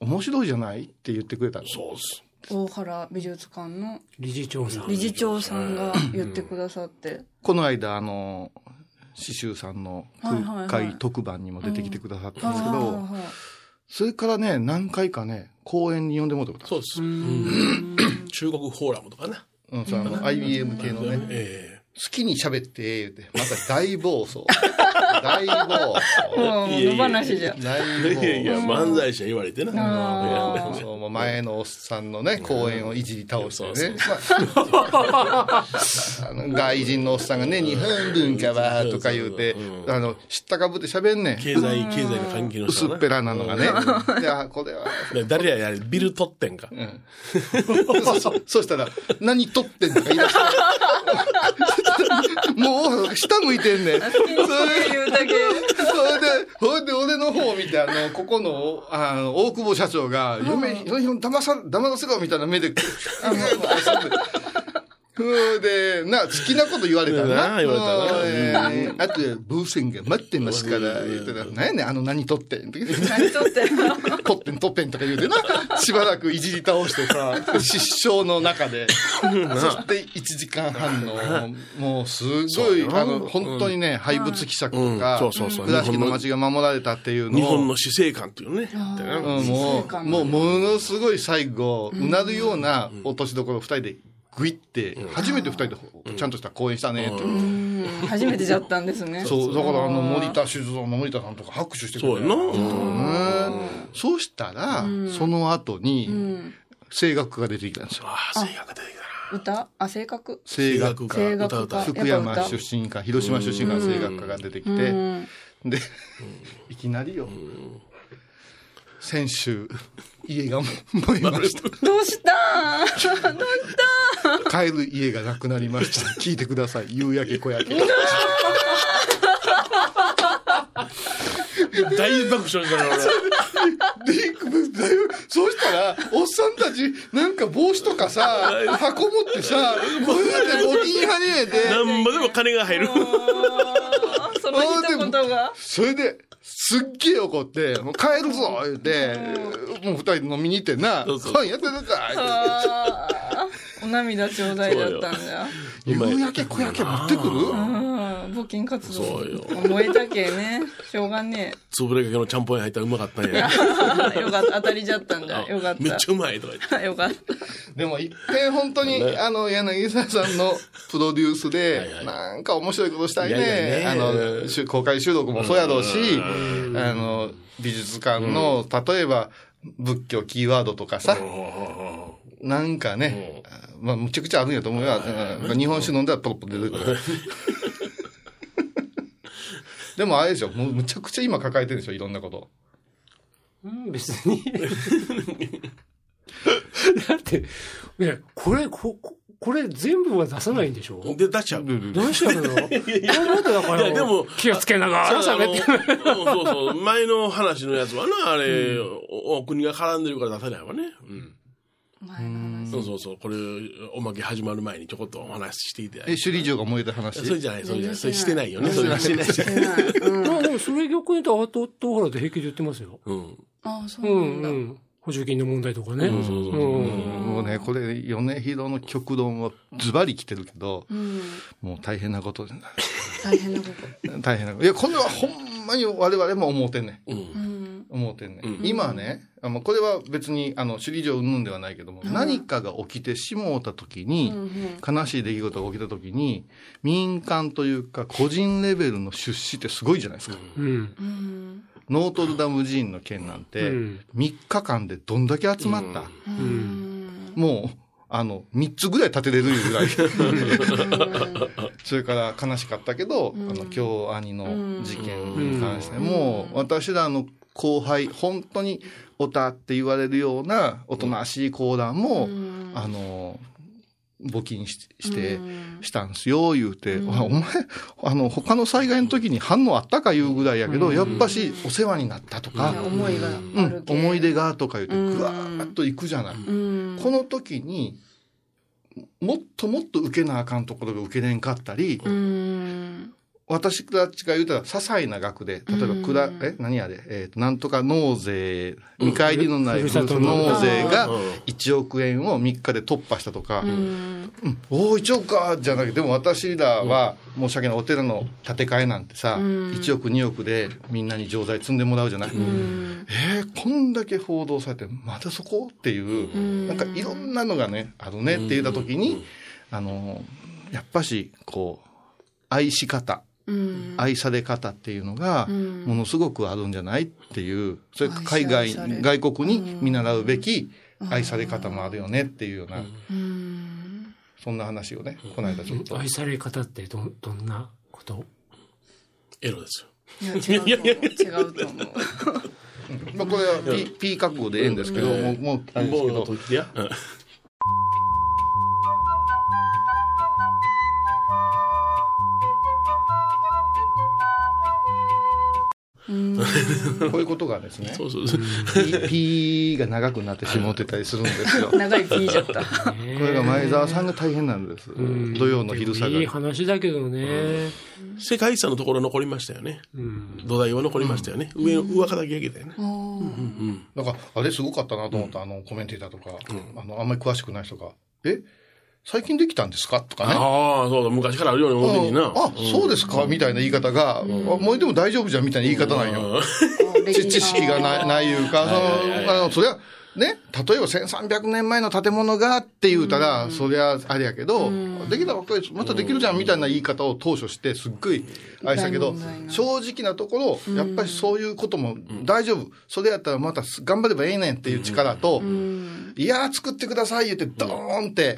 面白いじゃないって言ってくれたの。そうっす。大原美術館の理事長さん。理事長さんが言ってくださって。この間、あの、刺繍さんの空海特番にも出てきてくださったんですけはいど、はいはいそれからね、何回かね、講演に呼んでもらったことそうっす。中国フォーラムとかね。うん、そうあの IBM 系のね、好えきに喋って、言うて、また大暴走。大暴走。もう、野放しじゃ。いやいや、漫才師は言われてな。走。そうもう前のおっさんのね、講演をいじり倒してね。外人のおっさんがね、日本文化は、とか言うて、あの、知ったかぶって喋んねん。経済、経済の関係の人薄っぺらなのがね。いや、これは。で誰ややれ、ビル取ってんか？そそそしたら、何撮ってんとか言い出して。もう、下向いてんねん。それ言うだけ？それで、それで俺の方を見て、あの、ここの、あの、大久保社長が、嫁、嫁騙さ、騙させろみたいな目で、あの、うんで、な、好きなこと言われたな。な言われたな。うん。えーあとで、ブーセンが待ってますから、言ってたら、何やねん、あの何取ってん。何とって取ってん、取ってんとか言うてな、しばらくいじり倒してさ、失笑の中で、そして1時間半の、もうすごい、あの、本当にね、廃物希釈とか、うん。そうそうそう。倉敷の街が守られたっていうのを、日本の死生観っていうね。うんもう、もう、ものすごい最後、うなるような落としどころを二人でグイって、初めて二人でちゃんとした公演したねって。うん。初めてじゃったんですね。そう、だからあの、森田酒造の森田さんとか拍手してくれそうやな。ねそうしたら、その後に、声楽家が出てきたんですよ。ああ、性格出てき歌？あ声楽家。声楽歌う家。福山出身か、広島出身かの声楽家が出てきて、うん。で、いきなりよ、先週、家が燃えました。どうした？んどうした？ん帰る家がなくなりました。聞いてください。夕焼け小焼け。た。大爆笑したね、俺。で、そうしたら、おっさんたち、なんか帽子とかさ、箱持ってさ、こうやって募金始めて、なんぼでも金が入る。その一言がそれで、すっげえ怒って、もう帰るぞ言って、もう二人で飲みに行ってんな、ファンやってるかあーお涙ちょうだいだったんだ夕焼け小焼け持ってくる？うん。募金活動。そうよ。燃えたけね。しょうがね潰れかけのちゃんぽんに入ったらうまかったんや。え よかった。当たりじゃったんだ。よかっめっちゃうまいとか言って。たよかった。でも、いっぺん本当に、ね。あの、柳沢さんのプロデュースでなんか面白いことしたいね。やあね。の、しゅ公開収録もそうやろうし、あの、美術館の、例えば、仏教キーワードとかさ、なんかね、まあ、むちゃくちゃあるんやと思うよ。うん日本酒飲んだらポロポロ出てくる。でもあれでしょ、もうむちゃくちゃ今抱えてるでしょ、いろんなこと。うん、別に。だって、ね、これ、こ、ここれ全部は出さないんでしょ？で、出しちゃう。どうしたの？よ。いや、もっとだから、いやでも気をつけながら喋って。そうそう。前の話のやつはな、あれ、おお国が絡んでるから出せないわね。うん。前の話そうそうそう。これ、おまけ始まる前にちょこっとお話ししていただいえ、て。首里城が燃えた話？それじゃない、それじゃない。それしてないよね。それはしてない。してないでもそれ逆に言うと、後と原で平気で言ってますよ。うん。あそううなんだんうん。補助金の問題とかね。そうそうそううんもうね、これ、米広の極論はズバリ来てるけど、うんもう大変なことで大変なこと 大変なこと。いや、これはほんまに我々も思うてんねん。うん。うん思うてんねん。うん今ね、あのこれは別に、あの、首里城云々ではないけども、何かが起きてしもうた時に、悲しい出来事が起きた時に、民間というか個人レベルの出資ってすごいじゃないですか。うん。うんノートルダム寺院の件なんて、うん3日間でどんだけ集まった、うんもう、あの、3つぐらい立てれるぐらい。それから悲しかったけど、あの、京兄の事件に関しても、私らの後輩、本当にオタって言われるようなおとなしい講談も、あの、募金しして、したんすよ、言うて、あお前、あの、他の災害の時に反応あったか言うぐらいやけど、やっぱしお世話になったとか、思いがうん、思い出がとか言って、うん。ぐわーっと行くじゃない。うん。この時に、もっともっと受けなあかんところが受けれんかったり、うん私たちが言うたら、些細な額で、例えば、くら、え、何やで、えっ、と、なんとか納税、見返りのない納納税がうん。1億円を3日で突破したとか、うん。うん。おお、1億か、じゃなくて、でも私らは、申し訳ない、お寺の建て替えなんてさ、ん。1億、2億でみんなに錠剤積んでもらうじゃない？うん。えー、こんだけ報道されて、まだそこっていう、ん。なんかいろんなのがね、あるねって言った時に、あの、やっぱし、こう、愛し方、うん愛され方っていうのが、ん。ものすごくあるんじゃないっていう、それ海外外国に見習うべき愛され方もあるよねっていうような、うん。そんな話をね、この間ちょっと。愛され方ってど、どんなこと？エロですよ。いや違うと思う。違うと思うまあこれは P, P 覚悟でええんですけど、もう、もう、あれですけど、こういうことがですね、そうそうそう。ピピーが長くなってしもってたりするんですよ。長いピーじゃった。これが前澤さんが大変なんです。土曜の昼下がり。いい話だけどね。世界遺産のところ残りましたよね。土台は残りましたよね。上の、上から上げたよね。なんか、あれすごかったなと思った、あの、コメンテーターとか、あの、あんまり詳しくない人が、え？最近できたんですか？とかね。ああ、そうだ、昔からあるように思ってにな。あ、そうですか？みたいな言い方が、あもうでも大丈夫じゃんみたいな言い方なん。よ。知知識がない、ないいうか、その、あの、そりゃ、ね、例えば1300年前の建物がって言うたら、そりゃあれやけど、できたばっかりまたできるじゃんみたいな言い方を当初して、すっごい愛したけど正直なところ、やっぱりそういうことも大丈夫。それやったらまた頑張ればええねんっていう力と、いやー作ってください言って、ドーンって、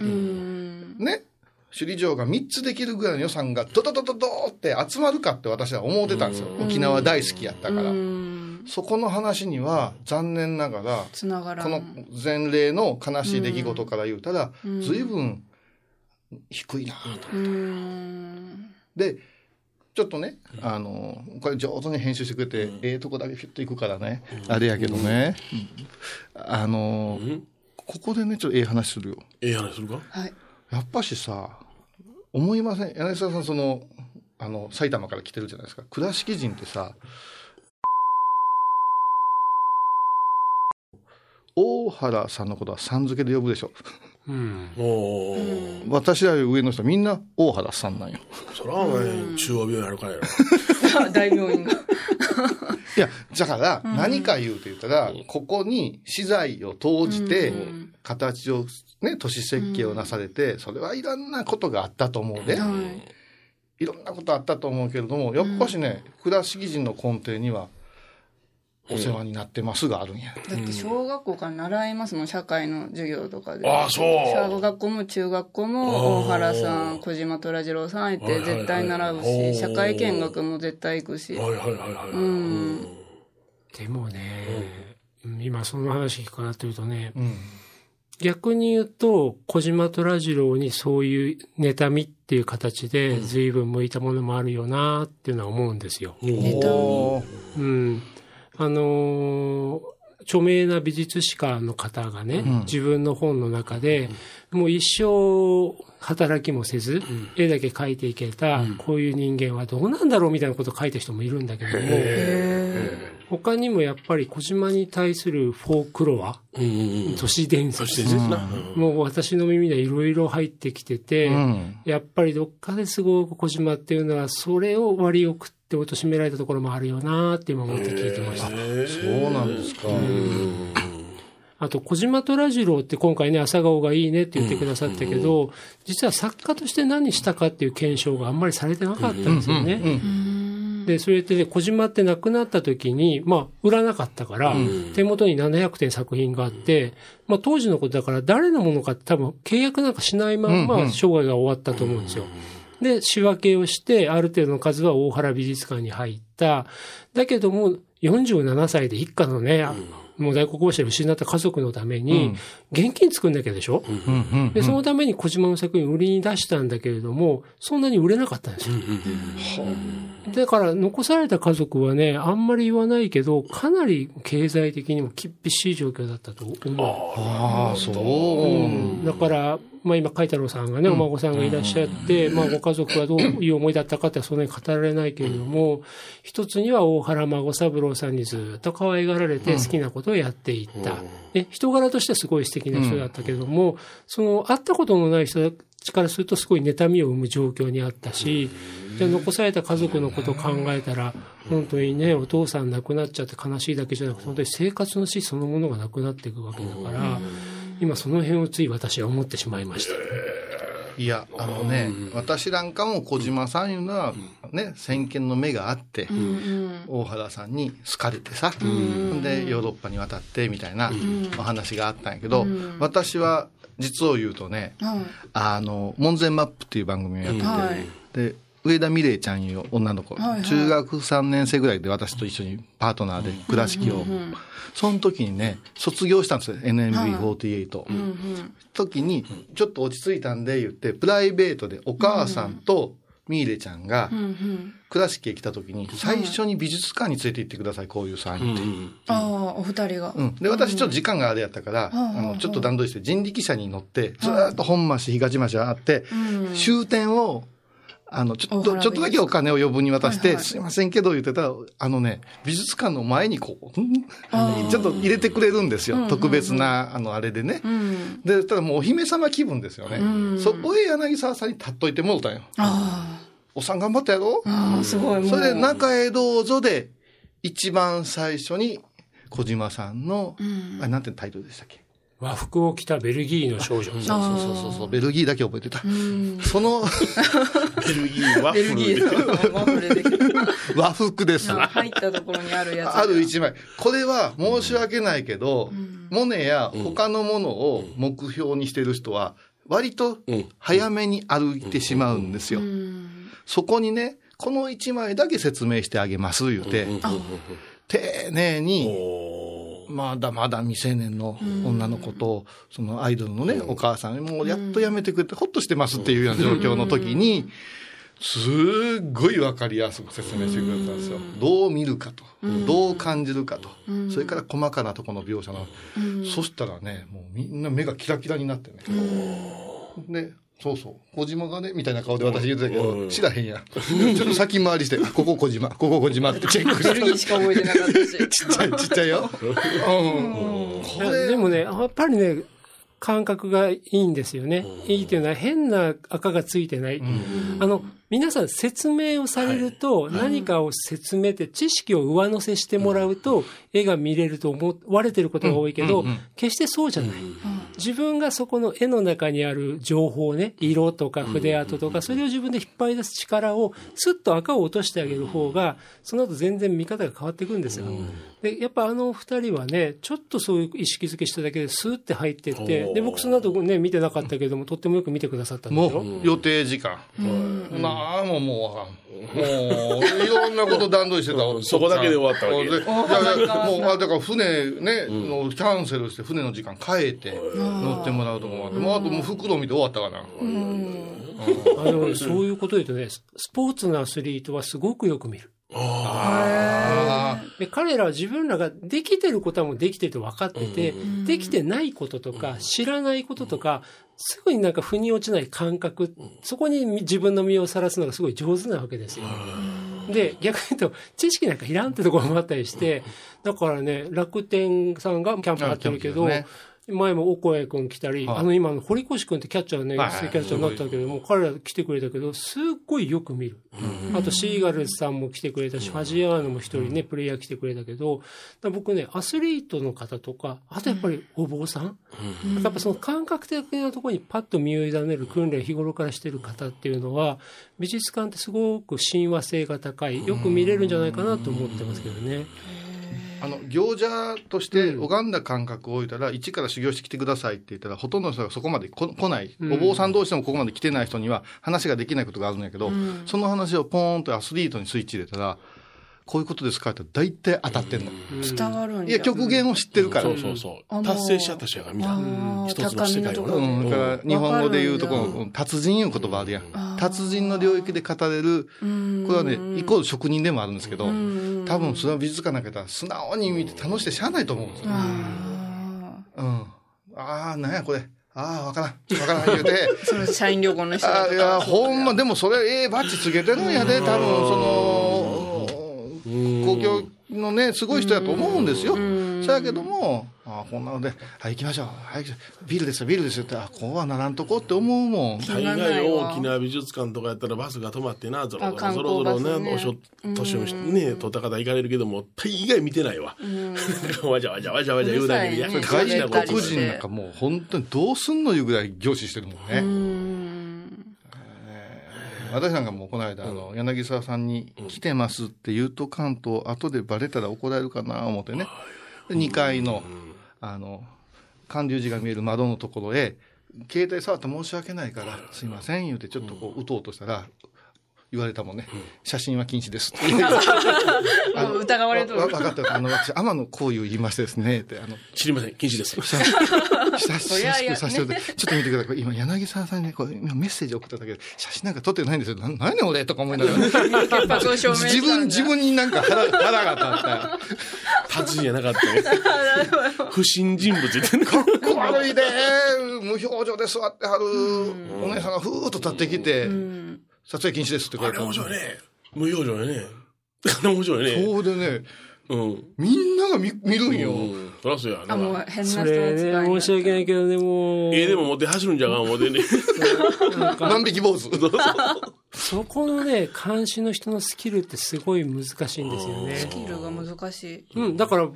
ね、首里城が3つできるぐらいの予算がドドドドドーって集まるかって私は思ってたんですよ。沖縄大好きやったから。そこの話には残念ながら、つながらん。この前例の悲しい出来事から言うたら、随分低いなと。で、ちょっとね、あの、これ上手に編集してくれて、ええとこだけフィッといくからね、あれやけどね、あの、ここでね、ちょっとええ話するよ。ええ話するか？はい。やっぱしさ、思いません？柳沢さん、その、あの、埼玉から来てるじゃないですか。倉敷人ってさ、大原さんのことはさん付けで呼ぶでしょ。うん。おー。私らより上の人みんな大原さんなんよ。そらお前、中央病院あるからやろ。大病院が。いや、だから、何か言うと言ったら、ここに資材を投じて、形を、ね、都市設計をなされて、それはいろんなことがあったと思うで。いろんなことあったと思うけれども、やっぱしね、倉敷人の根底には、お世話になってますがあるんや。だって小学校から習いますもん、社会の授業とかで。ああ、そう。小学校も中学校も大原さん、小島虎次郎さんいて絶対習うし、社会見学も絶対行くし。はいはいはいはい。うん。でもね、うん今その話聞かってるとね、うん。逆に言うと、小島虎次郎にそういう妬みっていう形で随分向いたものもあるよなっていうのは思うんですよ。おーうん。あのー著名な美術史家の方がね、自分の本の中で、もう一生働きもせず、絵だけ描いていけた、こういう人間はどうなんだろうみたいなことを書いた人もいるんだけども、他にもやっぱり小島に対するフォークロア、うんうんうん。都市伝そ説してですな。もう私の耳でいろいろ入ってきてて、うん。やっぱりどっかですごく小島っていうのは、それを割り送って貶められたところもあるよなって今思って聞いてました。そうなんですか。あと、小島虎次郎って今回ね、朝顔がいいねって言ってくださったけど、実は作家として何したかっていう検証があんまりされてなかったんですよね。で、それってね、小島って亡くなった時に、まあ、売らなかったから、手元に700点作品があって、まあ、当時のことだから誰のものかって多分契約なんかしないまんま生涯が終わったと思うんですよ。で、仕分けをして、ある程度の数は大原美術館に入った。だけども、47歳で一家のね、もう大黒柱を失った家族のために、現金作んなきゃでしょ、で、そのために小島の作品を売りに出したんだけれども、そんなに売れなかったんですよ。だから、残された家族はね、あんまり言わないけど、かなり経済的にも厳しい状況だったと思う。ああ、そう。うん。だから、まあ今、海太郎さんがね、お孫さんがいらっしゃって、まあご家族はどういう思いだったかってそんなに語られないけれども、一つには大原孫三郎さんにずっと可愛がられて好きなことをやっていった。で人柄としてはすごい素敵な人だったけれども、その会ったことのない人たちからするとすごい妬みを生む状況にあったし、じゃあ残された家族のことを考えたら、本当にね、お父さん亡くなっちゃって悲しいだけじゃなくて、本当に生活の死そのものがなくなっていくわけだから、今その辺をつい私は思ってしまいました。いや、あのね、私なんかも小島さんいうのは、ね、先見の目があって、大原さんに好かれてさ、で、ヨーロッパに渡ってみたいなお話があったんやけど、私は実を言うとね、あの、門前マップっていう番組をやってて、はい。で、上田美玲ちゃんいう女の子、はいはい。中学3年生ぐらいで私と一緒にパートナーで倉敷を、その時にね、卒業したんですよ、NMB48。時に、ちょっと落ち着いたんで言って、プライベートでお母さんとミーレちゃんが、倉敷へ来た時に、最初に美術館に連れて行ってください、こういうさんって。ああ、お二人が。うん。で、私ちょっと時間があれやったから、あの、ちょっと段取りして人力車に乗って、ずっと本町、東町あって、終点をあの、ちょっと、ちょっとだけお金を余分に渡して、はいはい、すいませんけど言ってたら、あのね、美術館の前にこう、ちょっと入れてくれるんですよ。特別な、あの、あれでね。うん、で、ただもうお姫様気分ですよね。うん、そこへ柳沢さんに立っといてもうたんよ。おっさん頑張ったやろすごい。それで中へどうぞで、一番最初に小島さんの、あなんてタイトルでしたっけ？和服を着たベルギーの少女。そうそうそうそう、ベルギーだけ覚えてた。その、ベルギーワッフル。ワッフルで。和服です。入ったところにあるやつ。ある一枚。これは申し訳ないけど、モネや他のものを目標にしてる人は、割と早めに歩いてしまうんですよ。そこにね、この一枚だけ説明してあげます、言うて、丁寧に、まだまだ未成年の女の子と、そのアイドルのね、お母さん、もうやっとやめてくれて、ほっとしてますっていうような状況の時に、すっごいわかりやすく説明してくれたんですよ。どう見るかと、どう感じるかと、それから細かなところの描写の。そしたらね、もうみんな目がキラキラになってね。で、そうそう。小島がね、みたいな顔で私言ってたけど、知らへんや。ちょっと先回りして、ここ小島、ここ小島ってチェックして。ベルギーしか覚えてなかったし。ちっちゃい、ちっちゃいよ。うん。でもね、やっぱりね、感覚がいいんですよね。いいっていうのは変な赤がついてない。あの、皆さん説明をされると、何かを説明って知識を上乗せしてもらうと、絵が見れると思われてることが多いけど、決してそうじゃない。自分がそこの絵の中にある情報ね、色とか筆跡とか、それを自分で引っ張り出す力を、スッと赤を落としてあげる方が、その後全然見方が変わってくるんですよ。で、やっぱあの二人はね、ちょっとそういう意識づけしただけでスーって入ってって、で、僕その後ね、見てなかったけども、とってもよく見てくださったんですよ。もう予定時間。まあ、もうもうわかん。もう、いろんなこと段取りしてた。そこだけで終わったわけ。いやいや、もう、あだから船ね、のキャンセルして船の時間変えて乗ってもらうとこもあって、もうあともう袋見て終わったかな。あの、そういうことで言うとね、スポーツのアスリートはすごくよく見る。で彼らは自分らができてることはもうできてると分かってて、できてないこととか、知らないこととか、すぐになんか腑に落ちない感覚、そこに自分の身をさらすのがすごい上手なわけですよ。で、逆に言うと、知識なんかいらんってところもあったりして、だからね、楽天さんがキャンプやってるけど、前もおこえ君来たり、はい、あの今の堀越君ってキャッチャーね、はい、キャッチャーになったけども、彼ら来てくれたけど、すっごいよく見る。あとシーガルズさんも来てくれたし、ファジアーノも一人ね、プレイヤー来てくれたけど、僕ね、アスリートの方とか、あとやっぱりお坊さん、やっぱその感覚的なところにパッと身を委ねる訓練日頃からしてる方っていうのは、美術館ってすごく親和性が高い、よく見れるんじゃないかなと思ってますけどね。あの行者として拝んだ感覚を置いたら、一から修行してきてくださいって言ったらほとんどの人がそこまで来ない、お坊さん同士でもここまで来てない人には話ができないことがあるんやけど、その話をポーンとアスリートにスイッチ入れたらこういうことですかって大体当たってんの。伝わるんいや、極限を知ってるから。そうそうそう。達成しちゃった人が見た。一つの世界をね。うん。だから、日本語で言うとこの、達人いう言葉あるやん。達人の領域で語れる、これはね、イコール職人でもあるんですけど、多分それは美術館なんかったら素直に見て楽しくてしゃあないと思うんですよ。うん。ああ、なんやこれ。ああ、わからん。わからん言うて。その社員旅行の人あいや、ほんま、でもそれ、ええバッチつけてるんやで、多分、その、公共のね、すごい人やと思うんですよ。そやけども、あこんなので、はい、行きましょう。はい、ビルですよ、ビルですよって、あ、こうはならんとこって思うもん。大概大きな美術館とかやったらバスが止まってな、ぞろぞろぞろぞろね、おしょ、年をね、取った方行かれるけども、大概見てないわ。わじゃわじゃわじゃわじゃ言うだけで、や外国人なんかもう本当にどうすんのいうぐらい凝視してるもんね。私なんかもこの間、あの、柳沢さんに来てますって言うと関東、後でバレたら怒られるかな思ってね。2階の、あの、寒流寺が見える窓のところへ、携帯触って申し訳ないから、すいません、言うてちょっとこう、打とうとしたら、言われたもんね。写真は禁止です。あの疑われとるわ分かった。あの、私、天野幸雄言いましてですね、って、あの、知りません。禁止です。久そりゃしくさせてください。ちょっと見てください。今、柳沢さんにね、こう今メッセージ送っただけで、写真なんか撮ってないんですよ。な何やねん俺とか思いながら。自分、自分になんか腹腹が立った。達人じゃなかったね。不審人物言ってかっこ悪いで無表情で座ってはるお姉さんがふーっと立ってきて、撮影禁止ですって書あれいてある面白いね。無表情やね。あれ面白いね。そうでね、うん。みんなが見見るんよ。うん。そらそうや。あ、もうな変な人それね、申し訳ないけどね、もう。ええでも持って走るんじゃがん、思ってね。万引き坊主。そこのね、監視の人のスキルってすごい難しいんですよスね。キルが難しい。うん、だから、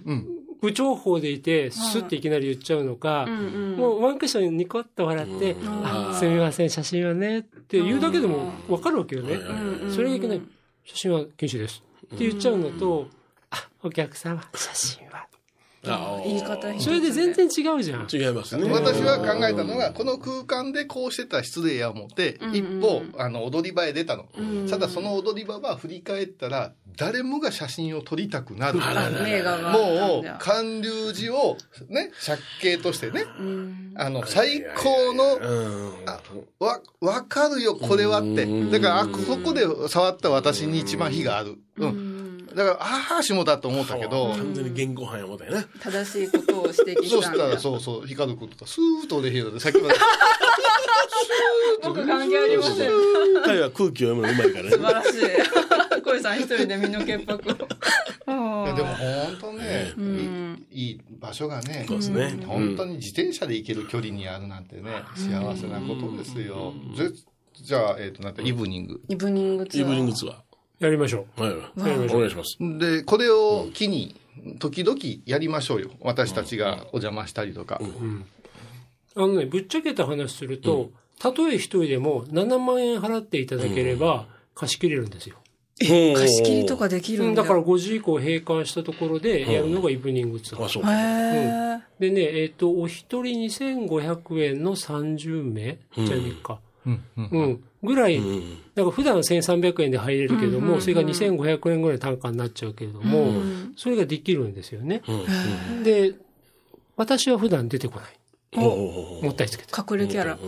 部長法でいて、スッていきなり言っちゃうのか、もうワンクッションニコッと笑って、あ、すみません、写真はね、って言うだけでもわかるわけよね。それがいけない、写真は禁止です。って言っちゃうのと、あ、お客様、写真は。あ言い方それで全然違うじゃん。違いますね。私は考えたのが、この空間でこうしてたら失礼や思って、一歩、あの、踊り場へ出たの。ただその踊り場は振り返ったら、誰もが写真を撮りたくなる。もうじゃ、あ寒流寺を、ね、借景としてね、あの、最高の、うん。あわ、わかるよ、これはって。だから、あ、そこで触った私に一番火がある。うん。だから、ああ、下だと思ったけど、完全に言語犯や思ったよね。正しいことをしたんだそうしたら、。そうそう、光ることと、スーッと俺ヒーローで、さっきまで、僕関係ありません。彼は空気を読むのうまいから素晴ね。らしい。小井さん一人で身の潔白を。いやでも本当ね、いいい場所がね、そうですね。本当に自転車で行ける距離にあるなんてね、幸せなことですよ。ぜじゃあ、えっ、と、なんかイブニング。イブニングツアー。イブニングツアー。やりましょはい。お願いします。で、これを機に、時々やりましょうよ。私たちがお邪魔したりとか。う。あのね、ぶっちゃけた話すると、たとえ一人でも7万円払っていただければ貸し切れるんですよ。貸し切りとかできるだ。うんんだから5時以降閉館したところでやるのがイブニングツアー。あ、そうへーでね、えっ、と、お一人2500円の30名？じゃあ3日。うんうんうん。ぐらい、うん。だから普段1300円で入れるけども、それが2500円ぐらい単価になっちゃうけれども、それができるんですよね。うん。で、私は普段出てこない。もったいつけて。隠れキャラ。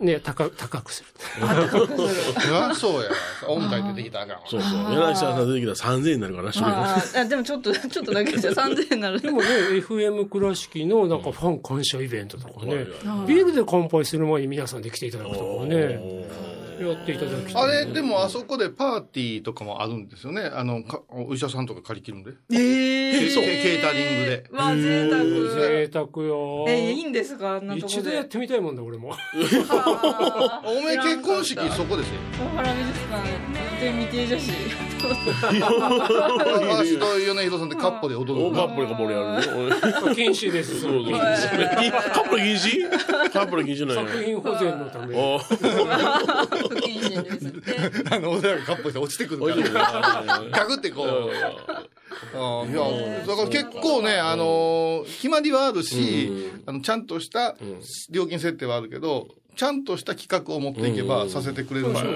ね、高、高くする。そりゃそうや。音階出てきたらそうそう。柳沢さん出てきたら3000円になるから、あでもちょっと、ちょっとだけじゃ3000円になる。でもね、FM 倉敷のなんかファン感謝イベントとかね、はビールで乾杯する前に皆さんで来ていただくとかね、やっていただきたい。あれ、でもあそこでパーティーとかもあるんですよね。あの、かお医者さんとか借り切るんで。えケケータリングで。わ、贅沢。贅沢よ。え、いいんですか？あんなとこで。一度やってみたいもんだ、俺も。は おめえ結婚式そこですよ。大原美術館で見て女子。私と米広さんでカッポで踊るおカップルがボールやるね。禁止です。そうそう。カップル禁止？カップル禁止なんや。作品保全のため不謹慎ですって。あの、俺らがカッポして落ちてくるおいでから。ガクってこう。あいや、だから結構ね、あのー決まりはあるし、あの、ちゃんとした料金設定はあるけど、ちゃんとした企画を持っていけばさせてくれるんで。すよ。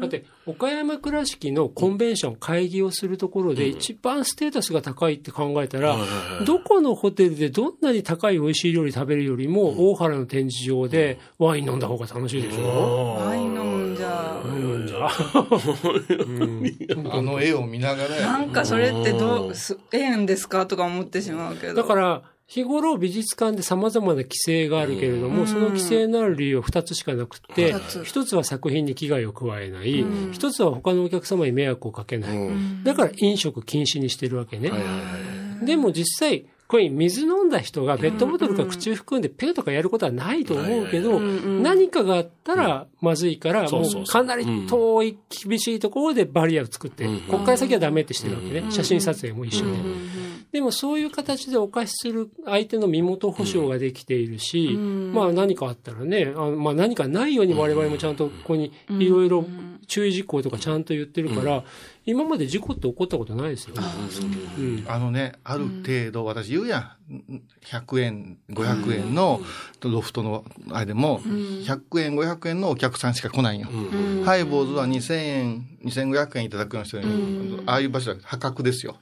だって、岡山倉敷のコンベンション、会議をするところで一番ステータスが高いって考えたら、どこのホテルでどんなに高い美味しい料理食べるよりも、大原の展示場でワイン飲んだ方が楽しいでしょ？ワイン飲むんじゃ。うん、じゃ。あ。あの絵を見ながらやなんかそれってどう、すええんですか？とか思ってしまうけど。だから、日頃美術館で様々な規制があるけれども、その規制のある理由は2つしかなくって、二つ。1つは作品に危害を加えない、1つは他のお客様に迷惑をかけない。だから飲食禁止にしてるわけね。でも実際、これ水飲んだ人がペットボトルか口を含んでペッとかやることはないと思うけど、何かがあったらまずいから、もそうかなり遠い厳しいところでバリアを作って、こっから先はダメってしてるわけね。写真撮影も一緒で。でもそういう形でお貸しする相手の身元保証ができているし、まあ何かあったらね、あまあ何かないように我々もちゃんとここにいろいろ注意事項とかちゃんと言ってるから、今まで事故って起こったことないですよ。うん。あのね、ある程度、私言うやん。100円、500円のロフトのあれでも、100円、500円のお客さんしか来ないん。よ。ハイボーズは2000円、2500円いただくような人に、ああいう場所は破格ですよ。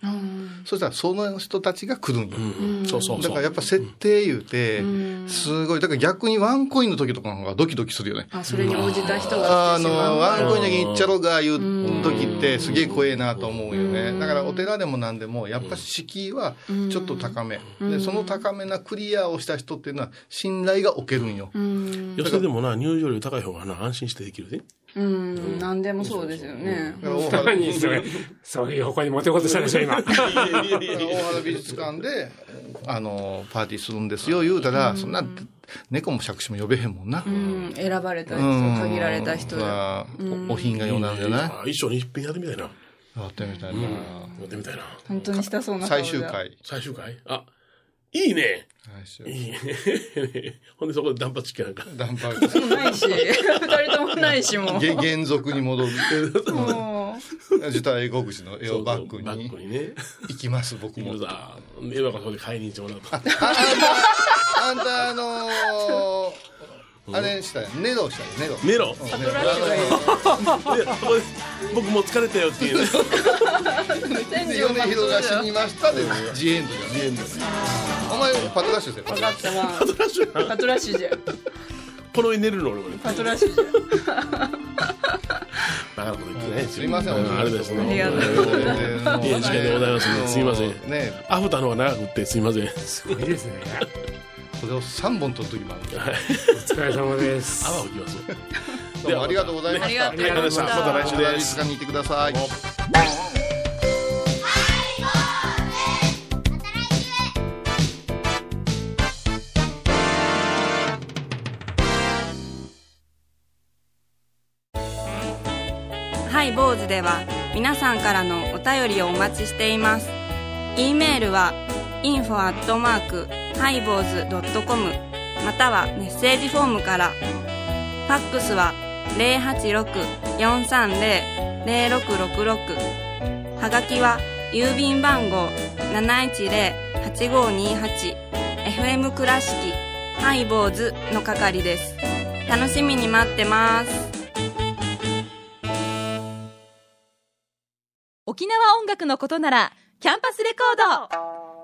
そしたらその人たちが来るんよ。そうそうそう。だからやっぱ設定言うて、すごい、だから逆にワンコインの時とかの方がドキドキするよね。あ、それに応じた人があの。ワンコインだけ行っちゃろうが言う時ってすげえ怖えなと思うよね。だからお寺でも何でも、やっぱ敷居はちょっと高め。で、その高めなクリアをした人っていうのは信頼が置けるんよ。寄せでもな、入場料高い方がな、安心してできるで。うん、なんでもそうですよね。だから大原何それ、そういう方に持ってこうとしたでしょ、今。大原美術館で、あの、パーティーするんですよ、言うたら、そんな、猫も杓子も呼べへんもんな。うん、選ばれた人、うん限られた人だ。まあおお品がようなんじゃないあ一生に一品やってみたいな。ややってみたいな。ってみたいな。本当にしたそうな顔最が終。回。最終回あ、いいね。いいね。ほんでそこで断髪式なんか。ダンパーないし、二人ともないし、もう。げ原則に戻る。も自体英国人の絵をバッグバッにグにね。行きます、僕も。さ、絵はそこで買いに行ってもらうと。あんた、あのー、あれしたよ。ネロしたよ、ネロ。ネロ。うんう、トラッシュがいい。でそこで僕もう疲れたよっていうね。で、米広が死にましたで、ジエンドじゃん。ジエンド。お前、パトラッシュせ分かったわ。パトラッシュじゃ。この上寝るの俺もね。パトラッシュじゃ。バカなこと言ってね。すいません、うあれですね。ありがとうございますいいい時間でございますねすいませんねアフターの方が長くってすいません。すごいですね。それを3本取る時もある。お疲れ様です。泡吹きます。どうもありがとうございました。ありがとうございましたまた来週です。美術館に行ってください。ハイボーズでは皆さんからのお便りをお待ちしています。e メールは info アットマークハイボーズドットコムまたはメッセージフォームから。ファックスは086-430-0666はがきは郵便番号 710-8528FM 倉敷ハイボーズの係です。楽しみに待ってます。沖縄音楽のことならキャンパスレコード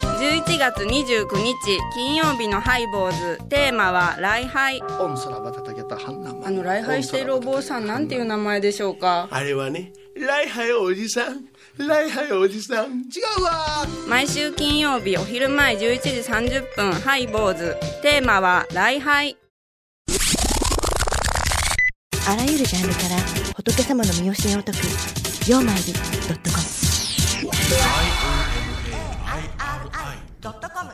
11月29日金曜日のハイボーズ。テーマは礼拝オンサラバタタゲタハンナマあの礼拝しているお坊さんなんていう名前でしょうか？あれはね、ライハイおじさん。ライハイおじさん。違うわ！毎週金曜日お昼前11時30分ハイボーズ。テーマは礼拝あらゆるジャンルから仏様の身教えを解く「曜マイルドドットコム